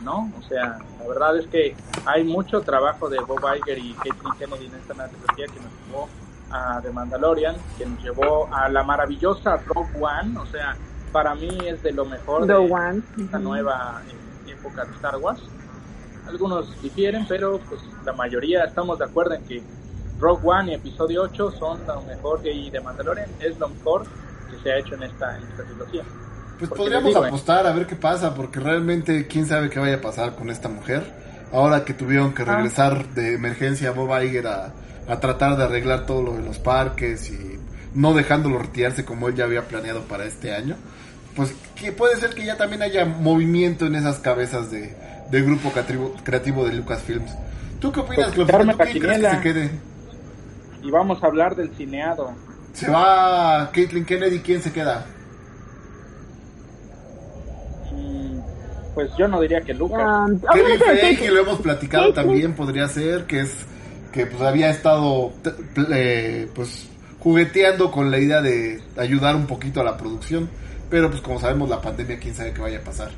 Y no, o sea, la verdad es que hay mucho trabajo de Bob Iger y Caitlyn Kennedy en esta trilogía que nos llevó a The Mandalorian, que nos llevó a la maravillosa Rogue One, o sea, para mí es de lo mejor de One. esta nueva eh, época de Star Wars. Algunos difieren, pero pues la mayoría estamos de acuerdo en que Rogue One y Episodio 8 son lo mejor y The Mandalorian es lo mejor que se ha hecho en esta, en esta trilogía. Pues Porque podríamos digo, eh. apostar a ver qué pasa, porque realmente quién sabe qué vaya a pasar con esta mujer. Ahora que tuvieron que Ah. regresar de emergencia a Bob Iger a, a tratar de arreglar todo lo de los parques y no dejándolo retirarse como él ya había planeado para este año. Pues que puede ser que ya también haya movimiento en esas cabezas de, del grupo creativo, creativo de Lucasfilms. ¿Tú qué opinas, Pues, darme ¿Tú quién crees que se quede? Y vamos a hablar del cineado. ¿Se va Caitlyn Kennedy? ¿Quién se queda? Mm, Pues yo no diría que Lucas. Um, Kevin Feige, que lo hemos platicado también, podría ser, que es que pues había estado eh, pues jugueteando con la idea de ayudar un poquito a la producción, pero pues como sabemos la pandemia, quién sabe qué vaya a pasar.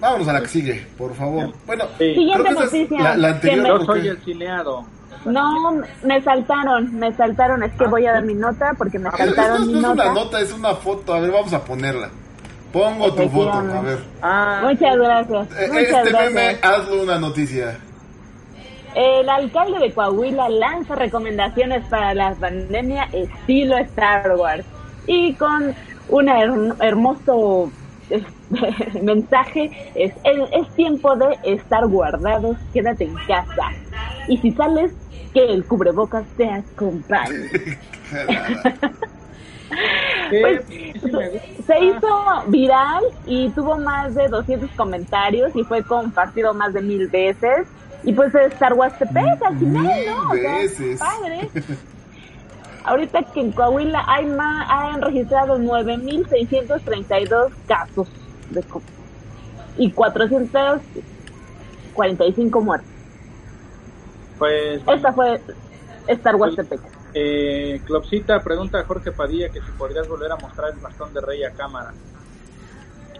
Vámonos a la que sigue, por favor. Bueno, Sí. Siguiente creo que noticia, la, la anterior. que Yo me- ¿por soy el cineado. No, me saltaron, me saltaron. Es que Ah, voy a dar mi nota porque me A ver, esto saltaron no mi es una nota. nota, es una foto. A ver, vamos a ponerla. Pongo tu foto, a ver. Ah, Muchas gracias. Eh, Muchas Este gracias. meme, hazlo una noticia. El alcalde de Coahuila lanza recomendaciones para la pandemia estilo Star Wars y con un her- hermoso mensaje es, es es tiempo de estar guardados, quédate en casa y si sales que el cubrebocas te acompañe. Pues, se hizo viral y tuvo más de 200 comentarios y fue compartido más de mil veces. Y pues Star Wars te pega al final, ¿no? O sea, padre. Ahorita que en Coahuila hay más, han registrado 9.632 casos de COVID y 445 muertes. Pues Esta fue Star Wars Tepec. Eh, Clopsita pregunta a Jorge Padilla que si podrías volver a mostrar el bastón de rey a cámara.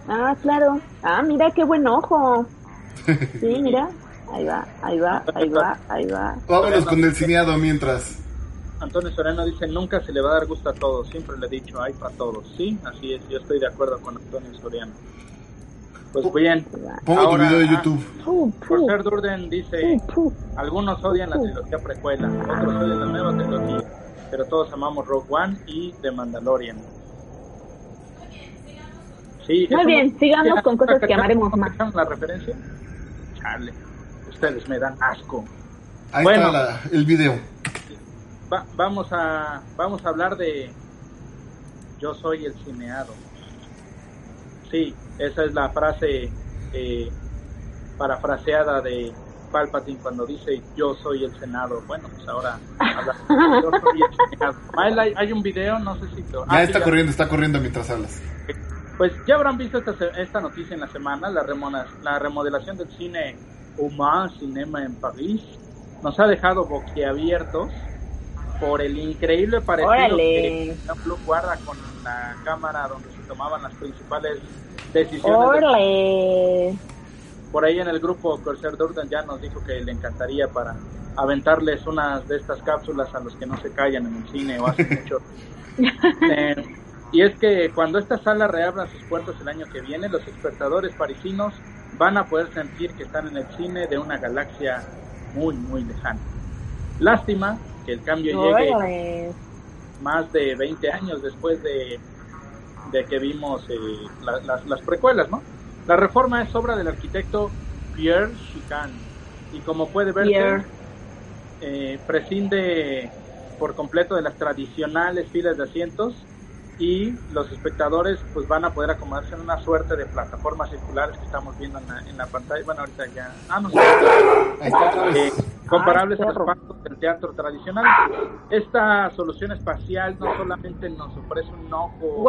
Ah, claro. Ah, mira qué buen ojo. Sí, mira. Ahí va, ahí va, ahí va, ahí va. Vámonos con el cineado mientras. Antonio Soriano dice, nunca se le va a dar gusto a todos, siempre le he dicho, hay para todos. Sí, así es, yo estoy de acuerdo con Antonio Soriano. Pues bien, Pongo Ahora, tu video de ah, YouTube. Pu, Jorge Durden dice, algunos odian la trilogía precuela, otros odian la nueva trilogía, pero todos amamos Rogue One y The Mandalorian. Sí, Muy bien, sigamos ¿Ya- con cosas que ¿cacharon- amaremos más. la referencia? Chale, ustedes me dan asco. Ahí Bueno. está la- el video. Va- vamos a vamos a hablar de yo soy el cineado. Sí, esa es la frase eh, parafraseada de Palpatine cuando dice yo soy el senado. Bueno, pues ahora habla- yo soy el cineado. Mael, hay, hay un video, no sé si lo Ya ah, está sí, corriendo, está corriendo mientras hablas. Pues ya habrán visto esta, esta noticia en la semana, la, la remodelación del cine Humain Cinema en París nos ha dejado boquiabiertos por el increíble parecido que Jean guarda con la cámara donde se tomaban las principales decisiones. Por ahí en el grupo Corsair Durden ya nos dijo que le encantaría para aventarles unas de estas cápsulas a los que no se callan en el cine o hace mucho. eh, y es que cuando esta sala reabra sus puertas el año que viene, los espectadores parisinos van a poder sentir que están en el cine de una galaxia muy, muy lejana. Lástima que el cambio llegue más de 20 años después de, de que vimos eh, las, las precuelas, ¿no? La reforma es obra del arquitecto Pierre Chicane y como puede verse, eh, prescinde por completo de las tradicionales filas de asientos y los espectadores pues van a poder acomodarse en una suerte de plataformas circulares que estamos viendo en la, pantalla. Bueno, ahorita ya... Ah, no sé. Eh, comparables a los del teatro tradicional. Esta solución espacial no solamente nos ofrece un ojo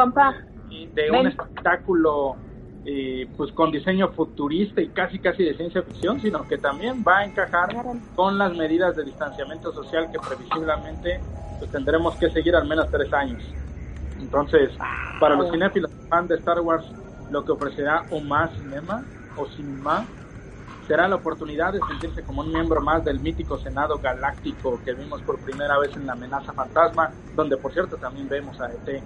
de un espectáculo eh, pues con diseño futurista y casi casi de ciencia ficción, sino que también va a encajar con las medidas de distanciamiento social que previsiblemente pues, tendremos que seguir al menos tres años. Entonces, para los cinéfilos fans de Star Wars, lo que ofrecerá más cinema o cinema será la oportunidad de sentirse como un miembro más del mítico Senado Galáctico que vimos por primera vez en la amenaza fantasma, donde por cierto también vemos a ET.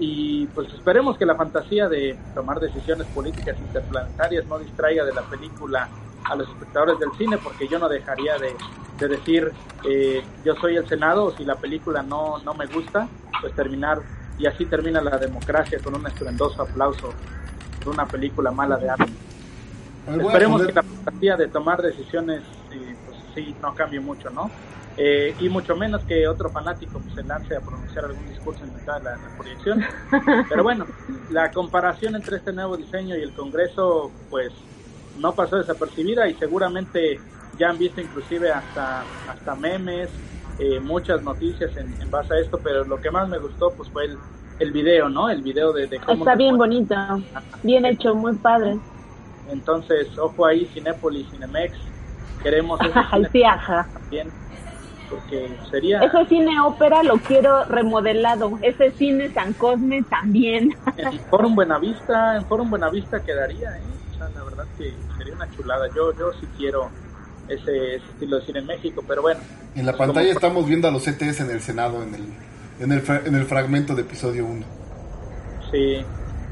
Y pues esperemos que la fantasía de tomar decisiones políticas interplanetarias no distraiga de la película a los espectadores del cine, porque yo no dejaría de, decir eh, yo soy el Senado, o si la película no, no me gusta, pues terminar y así termina la democracia con un estruendoso aplauso de una película mala de arte. Esperemos que la fantasía de tomar decisiones, eh, pues sí, no cambie mucho, ¿no? Eh, y mucho menos que otro fanático pues, se lance a pronunciar algún discurso en mitad de la, proyección. Pero bueno, la comparación entre este nuevo diseño y el Congreso, pues no pasó desapercibida y seguramente ya han visto inclusive hasta, hasta memes, eh, muchas noticias en, base a esto, pero lo que más me gustó pues fue el, el video, ¿no? El video de, cómo... Está bien bonito, bien hecho, muy padre. Entonces, ojo ahí, Cinépolis, Cinemex, queremos... También, porque sería... Ese cine ópera lo quiero remodelado, ese cine San Cosme también. En Forum Buenavista, en Forum Buenavista quedaría, ¿eh? O sea, la verdad que sería una chulada. Yo, yo sí quiero ese, estilo de cine en México, pero bueno. En la pantalla estamos viendo a los CTS en el Senado, en el, en el, en el fragmento de episodio 1. Sí,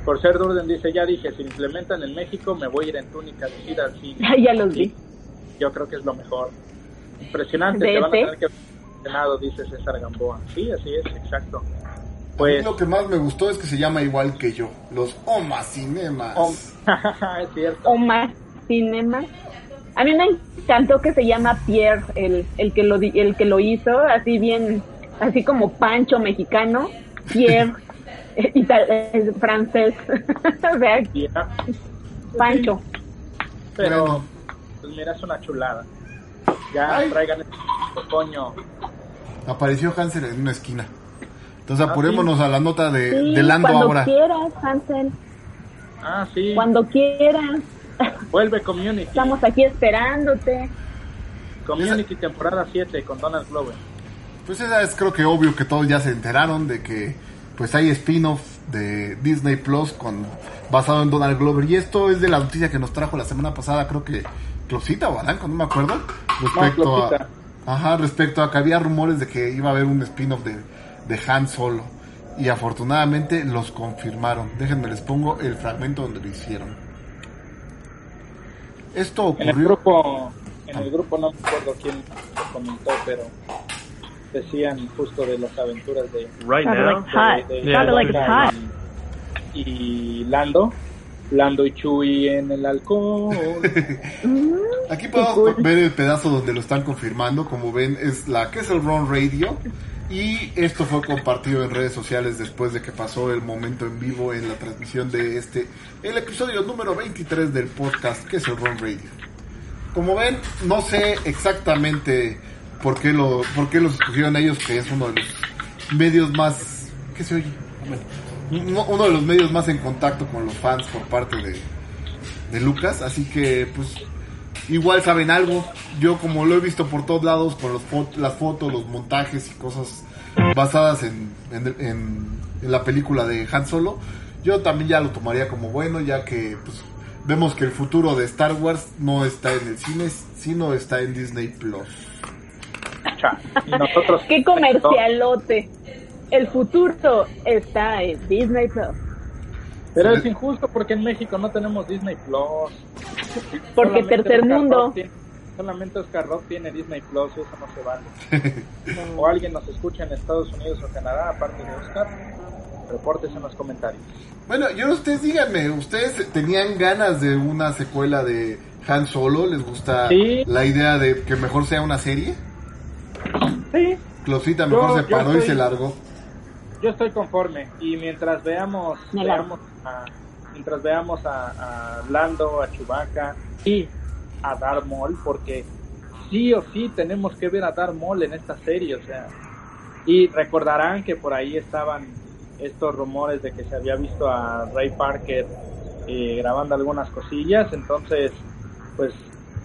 por ser de orden dice, ya dije, si implementan en México me voy a ir en túnica de al cine. ya los vi. Yo creo que es lo mejor. Impresionante, te van a tener que Senado, dice César Gamboa. Sí, así es, exacto. Pues, lo que más me gustó es que se llama igual que yo, los Oma Cinemas. es cierto. Oma Cinemas. A mí me encantó que se llama Pierre, el, el, que, lo, el que lo hizo, así bien, así como Pancho mexicano, Pierre, eh, francés, Pancho. Pero, pues mira, es una chulada. Ya traigan el coño. Apareció Hansel en una esquina. Entonces ah, apurémonos a la nota de, de Lando cuando ahora. Cuando quieras, Hansel. Ah, sí. Cuando quieras. Vuelve Community. Estamos aquí esperándote. Community temporada 7 con Donald Glover. Pues esa es creo que obvio que todos ya se enteraron de que pues hay spin-off de Disney Plus con basado en Donald Glover y esto es de la noticia que nos trajo la semana pasada creo que Closita o Alanco, no me acuerdo respecto a ajá, respecto a que había rumores de que iba a haber un spin-off de, de Han Solo y afortunadamente los confirmaron. Déjenme les pongo el fragmento donde lo hicieron. Esto ocurrió. En el grupo, en el grupo no me acuerdo quién lo comentó, pero decían justo de las aventuras de right now y, Lando. Lando y Chuy en el alcohol. Aquí podemos ver el pedazo donde lo están confirmando. Como ven, es la Kessel Run Radio. Y esto fue compartido en redes sociales después de que pasó el momento en vivo en la transmisión de este, el episodio número 23 del podcast que es el Ron Radio. Como ven, no sé exactamente por qué, lo, por qué los escogieron ellos, que es uno de los medios más... ¿Qué se oye? uno uno de los medios más en contacto con los fans por parte de, de Lucas, así que pues igual saben algo. Yo como lo he visto por todos lados con los fo- las fotos, los montajes y cosas basadas en, en, en- en la película de Han Solo, yo también ya lo tomaría como bueno, ya que pues, vemos que el futuro de Star Wars no está en el cine, sino está en Disney Plus. Y nosotros. ¡Qué comercialote! El futuro está en Disney Plus. Pero es injusto porque en México no tenemos Disney Plus. Porque Solamente tercer Oscar mundo. Tiene- solamente Oscar Rock tiene Disney Plus y eso no se vale. o alguien nos escucha en Estados Unidos o Canadá, aparte de Oscar, reportes en los comentarios. Bueno, yo ustedes díganme, ¿ustedes tenían ganas de una secuela de Han Solo? ¿Les gusta Sí. la idea de que mejor sea una serie? Sí, Closita mejor Yo- se paró y se largó. Yo estoy conforme. Y mientras veamos, veamos a, mientras veamos a, a Lando, a Chewbacca y a Darth Maul, porque sí o sí tenemos que ver a Darth Maul en esta serie, o sea. Y recordarán que por ahí estaban estos rumores de que se había visto a Ray Parker eh, grabando algunas cosillas, entonces pues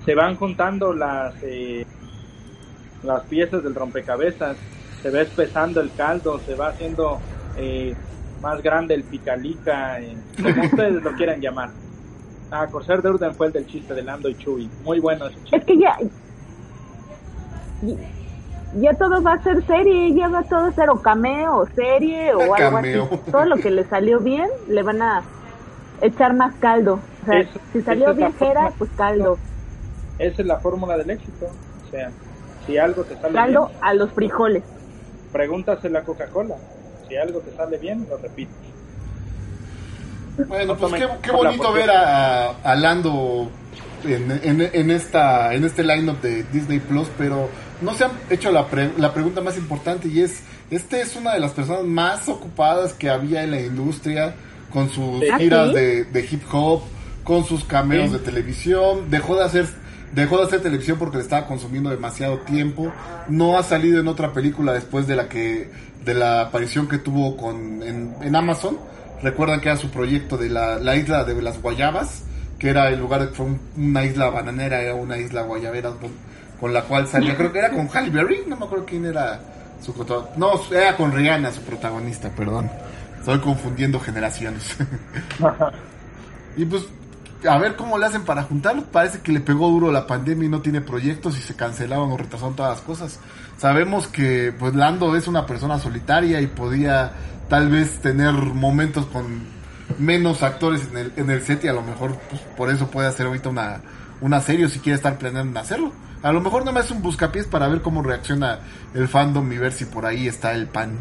se van juntando las eh, las piezas del rompecabezas, se va espesando el caldo, se va haciendo eh, más grande el picalica, eh, como ustedes lo quieran llamar. Ah, Corsair de Urden fue el del chiste de Lando y Chewie, muy bueno ese chiste. Es que ya. Ya todo va a ser serie, ya va todo a ser o cameo, o serie, o algo así. Todo lo que le salió bien, le van a echar más caldo. O sea, Eso- si salió forma. pues caldo. Esa es la fórmula del éxito, o sea, si algo te sale Caldo bien, a los frijoles. Pregúntaselo a Coca-Cola, si algo te sale bien, lo repites. Bueno, No pues qué, qué bonito ver a, a Lando en, en, en esta en este lineup de Disney Plus, pero no se han hecho la, pre- la pregunta más importante y es, este es una de las personas más ocupadas que había en la industria con sus ¿Ah, giras de, de hip hop, con sus cameos Sí. de televisión, dejó de hacer dejó de hacer televisión porque le estaba consumiendo demasiado tiempo, no ha salido en otra película después de la que de la aparición que tuvo con en, en Amazon. Recuerdan que era su proyecto de la, la isla de las guayabas, que era el lugar de fue un- una isla bananera, era una isla guayabera con, con la cual salía, creo que era con Halle Berry, no me acuerdo quién era su no, era con Rihanna su protagonista, perdón. Estoy confundiendo generaciones. y pues a ver cómo le hacen para juntarlos. Parece que le pegó duro la pandemia y no tiene proyectos y se cancelaron o retrasaron todas las cosas. Sabemos que pues Lando es una persona solitaria y podía tal vez tener momentos con menos actores en el, en el set y a lo mejor pues, por eso puede hacer ahorita una, una serie o si quiere estar planeando hacerlo. A lo mejor no me hace un buscapiés para ver cómo reacciona el fandom y ver si por ahí está el pan.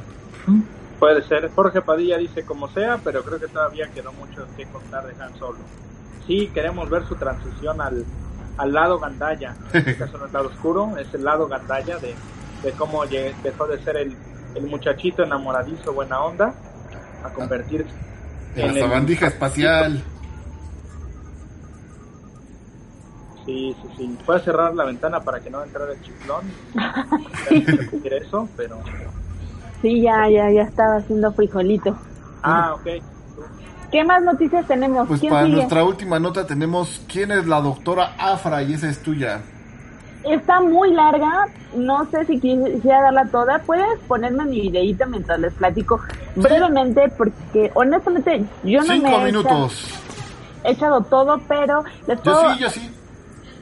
Puede ser. Jorge Padilla dice como sea, pero creo que todavía quedó mucho que contar de Han Solo. Sí, queremos ver su transición al, al lado Gandaya. En este caso no es el lado oscuro, es el lado Gandaya de, de cómo dejó de ser el, el muchachito enamoradizo buena onda a convertirse En la sabandija espacial. Sí, sí, sí. Puedes cerrar la ventana para que no entrara el chiflón. eso, pero... Sí, ya, ya, ya estaba haciendo frijolito. Ah, ok. ¿Qué más noticias tenemos? Pues ¿Quién para sigue? nuestra última nota tenemos quién es la doctora Afra y esa es tuya. Está muy larga, no sé si quisiera darla toda. Puedes ponerme mi videíto mientras les platico brevemente, porque honestamente yo no Cinco me he minutos. echado, he echado todo, pero les Yo puedo, sí, yo sí.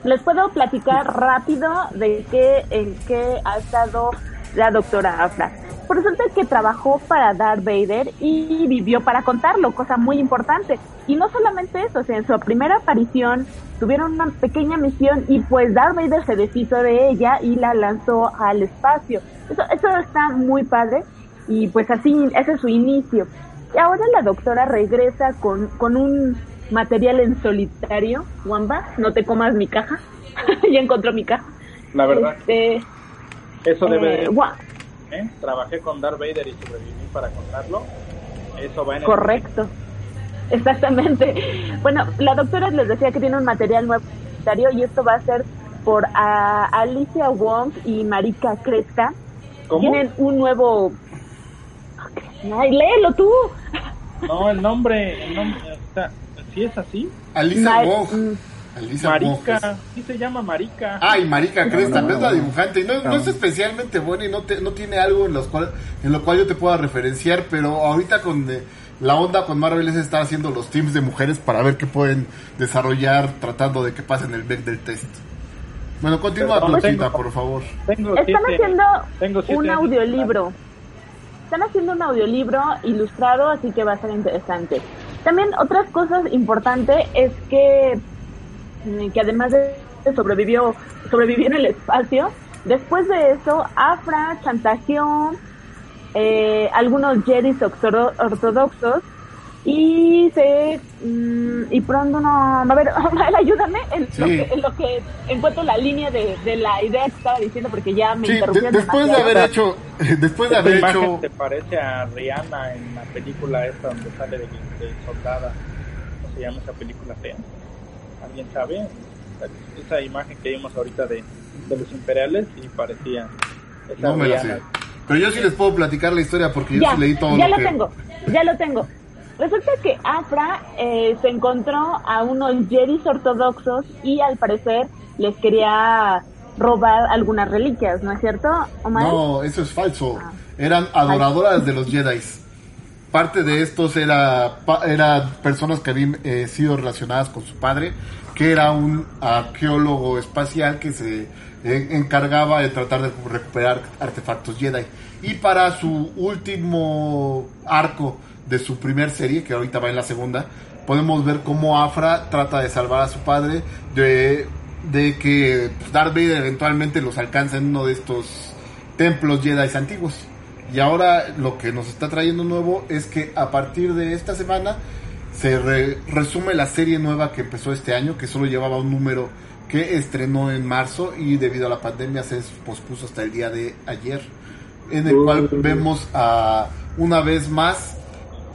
les puedo platicar rápido de qué, en qué ha estado la doctora Afra. Pues resulta que trabajó para Darth Vader y vivió para contarlo, cosa muy importante. Y no solamente eso, o sea, en su primera aparición tuvieron una pequeña misión y pues Darth Vader se deshizo de ella y la lanzó al espacio. Eso, eso está muy padre y pues así, ese es su inicio. Y ahora la doctora regresa con, con un material en solitario. Wamba, no te comas mi caja. ya encontró mi caja. La verdad, Este, eso debe eh, ¿eh? Trabajé con Darth Vader y sobreviví para contarlo. Eso va en el... Correcto. Exactamente. Bueno, la doctora les decía que tiene un material nuevo y esto va a ser por ah, Alicia Wong y Marika Cresta. ¿Cómo? Tienen un nuevo... Ay, léelo tú. No, el nombre, el nombre, o sea, ¿sí es así? Alisa Mar- Wong. Alisa Marica, sí se llama Marica. Ay, Marica Cresta, no, es la dibujante. Y no, no es especialmente buena y no, te- no tiene algo en, los cual, en lo cual yo te pueda referenciar, pero ahorita con eh, la onda con Marvel es estar haciendo los teams de mujeres para ver qué pueden desarrollar tratando de que pasen el back del test. Bueno, continúa tengo- por favor. Tengo Están siete- haciendo tengo siete un audiolibro. Están haciendo un audiolibro ilustrado, así que va a ser interesante. También otras cosas importantes es que, que además de sobrevivió, sobrevivió en el espacio, después de eso, Afra chantajeó eh, algunos Jedi ortodoxos y se mm, y pronto no a ver Mael, ayúdame en, lo que, en lo que encuentro la línea de, de la idea que estaba diciendo porque ya me Sí, de- después de haber hecho, después de haber imagen hecho, te parece a Rihanna en la película esta donde sale de, de soldada. ¿Cómo se llama esa película fea? ¿Alguien sabe? Esa imagen que vimos ahorita de, de los imperiales y parecía esa no me la sé. Pero yo sí les puedo platicar la historia porque yo ya, sí leí todo ya lo lo que... tengo, ya lo tengo. Resulta que Afra eh, se encontró a unos Jedis ortodoxos y al parecer les quería robar algunas reliquias, ¿no es cierto, Omar? No, eso es falso. Eran adoradoras de los Jedi. Parte de estos era, era personas que habían eh, sido relacionadas con su padre, que era un arqueólogo espacial que se eh, encargaba de tratar de recuperar artefactos Jedi. Y para su último arco de su primer serie, que ahorita va en la segunda, podemos ver cómo Afra trata de salvar a su padre de, de que pues, Darth Vader eventualmente los alcanza en uno de estos templos Jedi antiguos. Y ahora lo que nos está trayendo nuevo es que a partir de esta semana se re- resume la serie nueva que empezó este año, que solo llevaba un número que estrenó en marzo y debido a la pandemia se pospuso hasta el día de ayer, en el cual vemos a una vez más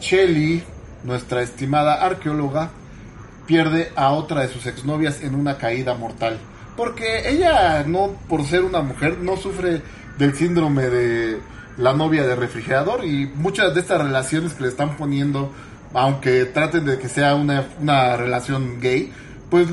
Shelly, nuestra estimada arqueóloga, pierde a otra de sus exnovias en una caída mortal. Porque ella, no por ser una mujer, no sufre del síndrome de la novia de refrigerador y muchas de estas relaciones que le están poniendo, aunque traten de que sea una, una relación gay, pues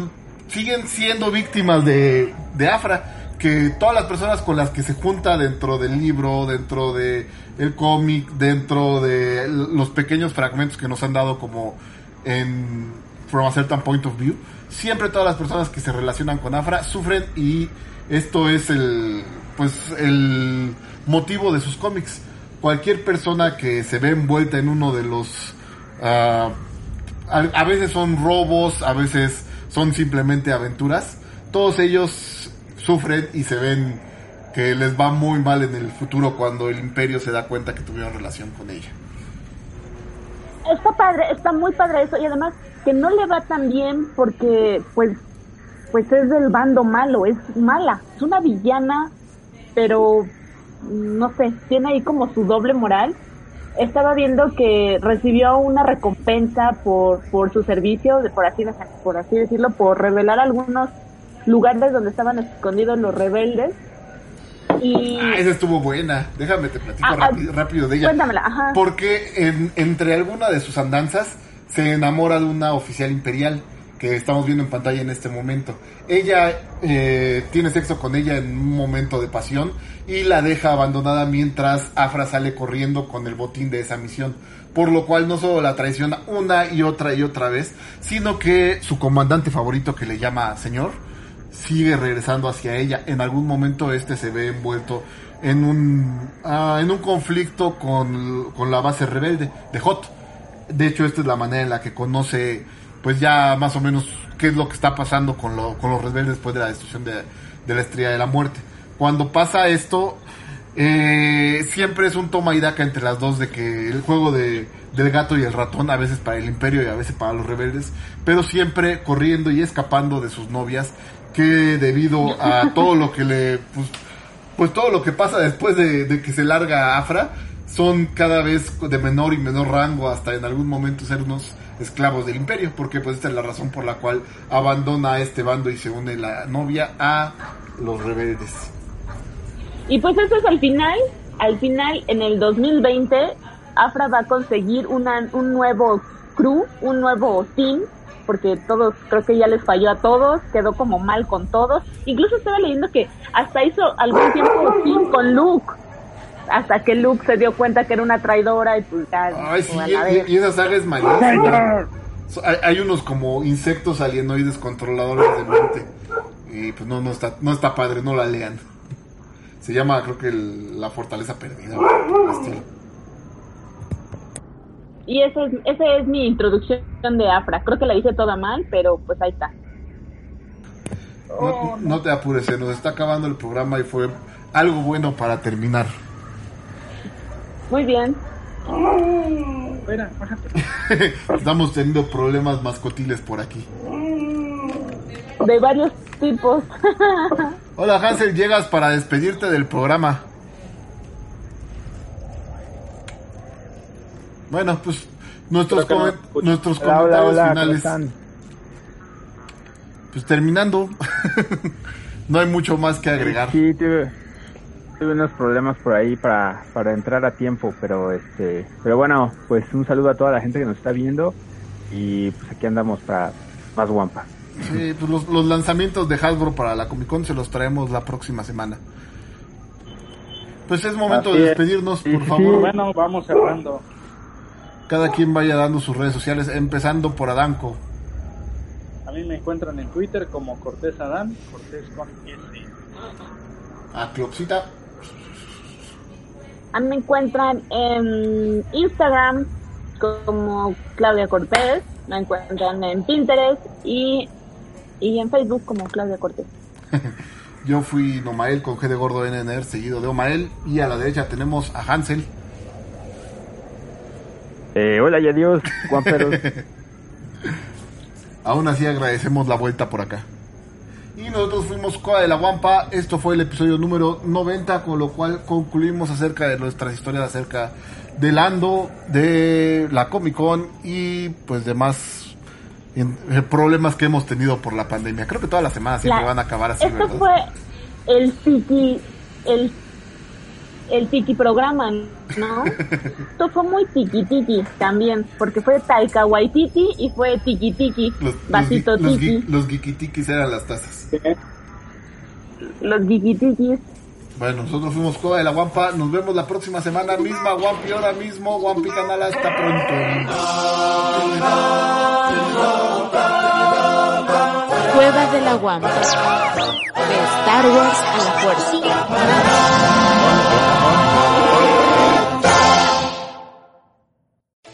siguen siendo víctimas de, de Afra. Que todas las personas con las que se junta dentro del libro, dentro de cómic, dentro de los pequeños fragmentos que nos han dado como en From a Certain Point of View, siempre todas las personas que se relacionan con Afra sufren y esto es el pues el motivo de sus cómics. Cualquier persona que se ve envuelta en uno de los ah, a, a veces son robos, a veces son simplemente aventuras. Todos ellos sufren y se ven que les va muy mal en el futuro cuando el imperio se da cuenta que tuvieron relación con ella. Está padre, está muy padre eso y además que no le va tan bien porque pues pues es del bando malo, es mala, es una villana, pero no sé, tiene ahí como su doble moral. Estaba viendo que recibió una recompensa por, por su servicio, de- por así, por así decirlo, por revelar algunos lugares donde estaban escondidos los rebeldes. Y Ah, esa estuvo buena. Déjame te platico Ah, ah, rápido, rápido de ella. cuéntamela, ajá. Porque en- entre alguna de sus andanzas se enamora de una oficial imperial que estamos viendo en pantalla en este momento. Ella eh, tiene sexo con ella en un momento de pasión y la deja abandonada mientras Afra sale corriendo con el botín de esa misión. Por lo cual no solo la traiciona una y otra y otra vez, sino que su comandante favorito que le llama señor, sigue regresando hacia ella. En algún momento este se ve envuelto en un, ah, en un conflicto con, con la base rebelde de Hot. De hecho, esta es la manera en la que conoce, pues ya más o menos qué es lo que está pasando con, lo- con los rebeldes después de la destrucción de, de la estrella de la muerte. Cuando pasa esto, eh, siempre es un toma y daca entre las dos de que el juego de, del gato y el ratón, a veces para el imperio y a veces para los rebeldes, pero siempre corriendo y escapando de sus novias, que debido a todo lo que le, pues, pues todo lo que pasa después de, de que se larga Afra, son cada vez de menor y menor rango hasta en algún momento ser unos esclavos del imperio, porque pues esta es la razón por la cual abandona a este bando y se une la novia a los rebeldes. Y pues eso es al final, al final en el 2020 Afra va a conseguir una, un nuevo crew, un nuevo team, porque todos, creo que ya les falló a todos, quedó como mal con todos. Incluso estaba leyendo que hasta hizo algún tiempo team con Luke, hasta que Luke se dio cuenta que era una traidora y pues ya... Ay, sí, y, y esa saga es malísima. Hay, hay unos como insectos alienoides controladores de mente. Y pues no, no está, no está padre, no la lean. Se llama, creo que el- La Fortaleza Perdida. Y esa es, esa es mi introducción de Afra. Creo que la hice toda mal, pero pues ahí está. No, no te apures, se nos está acabando el programa y fue algo bueno para terminar. Muy bien. Espera, bájate. Estamos teniendo problemas mascotiles por aquí. De varios tipos. Hola Hansel, llegas para despedirte del programa. Bueno, pues nuestros, que no nuestros Hola, hola, comentarios hola, ¿cómo finales. están? Pues terminando. no hay mucho más que agregar. Sí, tuve unos problemas por ahí para, para entrar a tiempo, pero este, pero bueno, pues un saludo a toda la gente que nos está viendo y pues aquí andamos para más guampa. Sí, pues los, los lanzamientos de Hasbro para la Comic Con se los traemos la próxima semana. Pues es momento Así de es. despedirnos, por sí, favor. Bueno, vamos cerrando. Cada quien vaya dando sus redes sociales, empezando por Adanco. A mí me encuentran en Twitter como Cortés Adán, Cortés con S. A Clopsita. A mí me encuentran en Instagram como Claudia Cortés. Me encuentran en Pinterest y, y en Facebook como Claudia Cortés. Yo fui Nomael con G de Gordo NNR, seguido de Omael. Y a la derecha tenemos a Hansel. Eh, hola y adiós, guamperos. Aún así agradecemos la vuelta por acá. Y nosotros fuimos Coa de la Guampa. Esto fue el episodio número 90, con lo cual concluimos acerca de nuestras historias acerca del Ando, de la Comic Con y pues demás eh, problemas que hemos tenido por la pandemia. Creo que todas las semanas siempre La- van a acabar así, Esto ¿verdad? fue el tiki, el, el tiki programa, ¿no? Esto fue muy tiki tiki también, porque fue Taika Waititi y fue tiki tiki, Los, los, vasito los, tiki, los guiquitikis eran las tazas. los guiquitikis. Bueno, nosotros fuimos Coa de la Guampa. Nos vemos la próxima semana misma. Guampi ahora mismo. Guampi canal. Hasta pronto. Cueva de la Guampa. De Star Wars a la fuerza.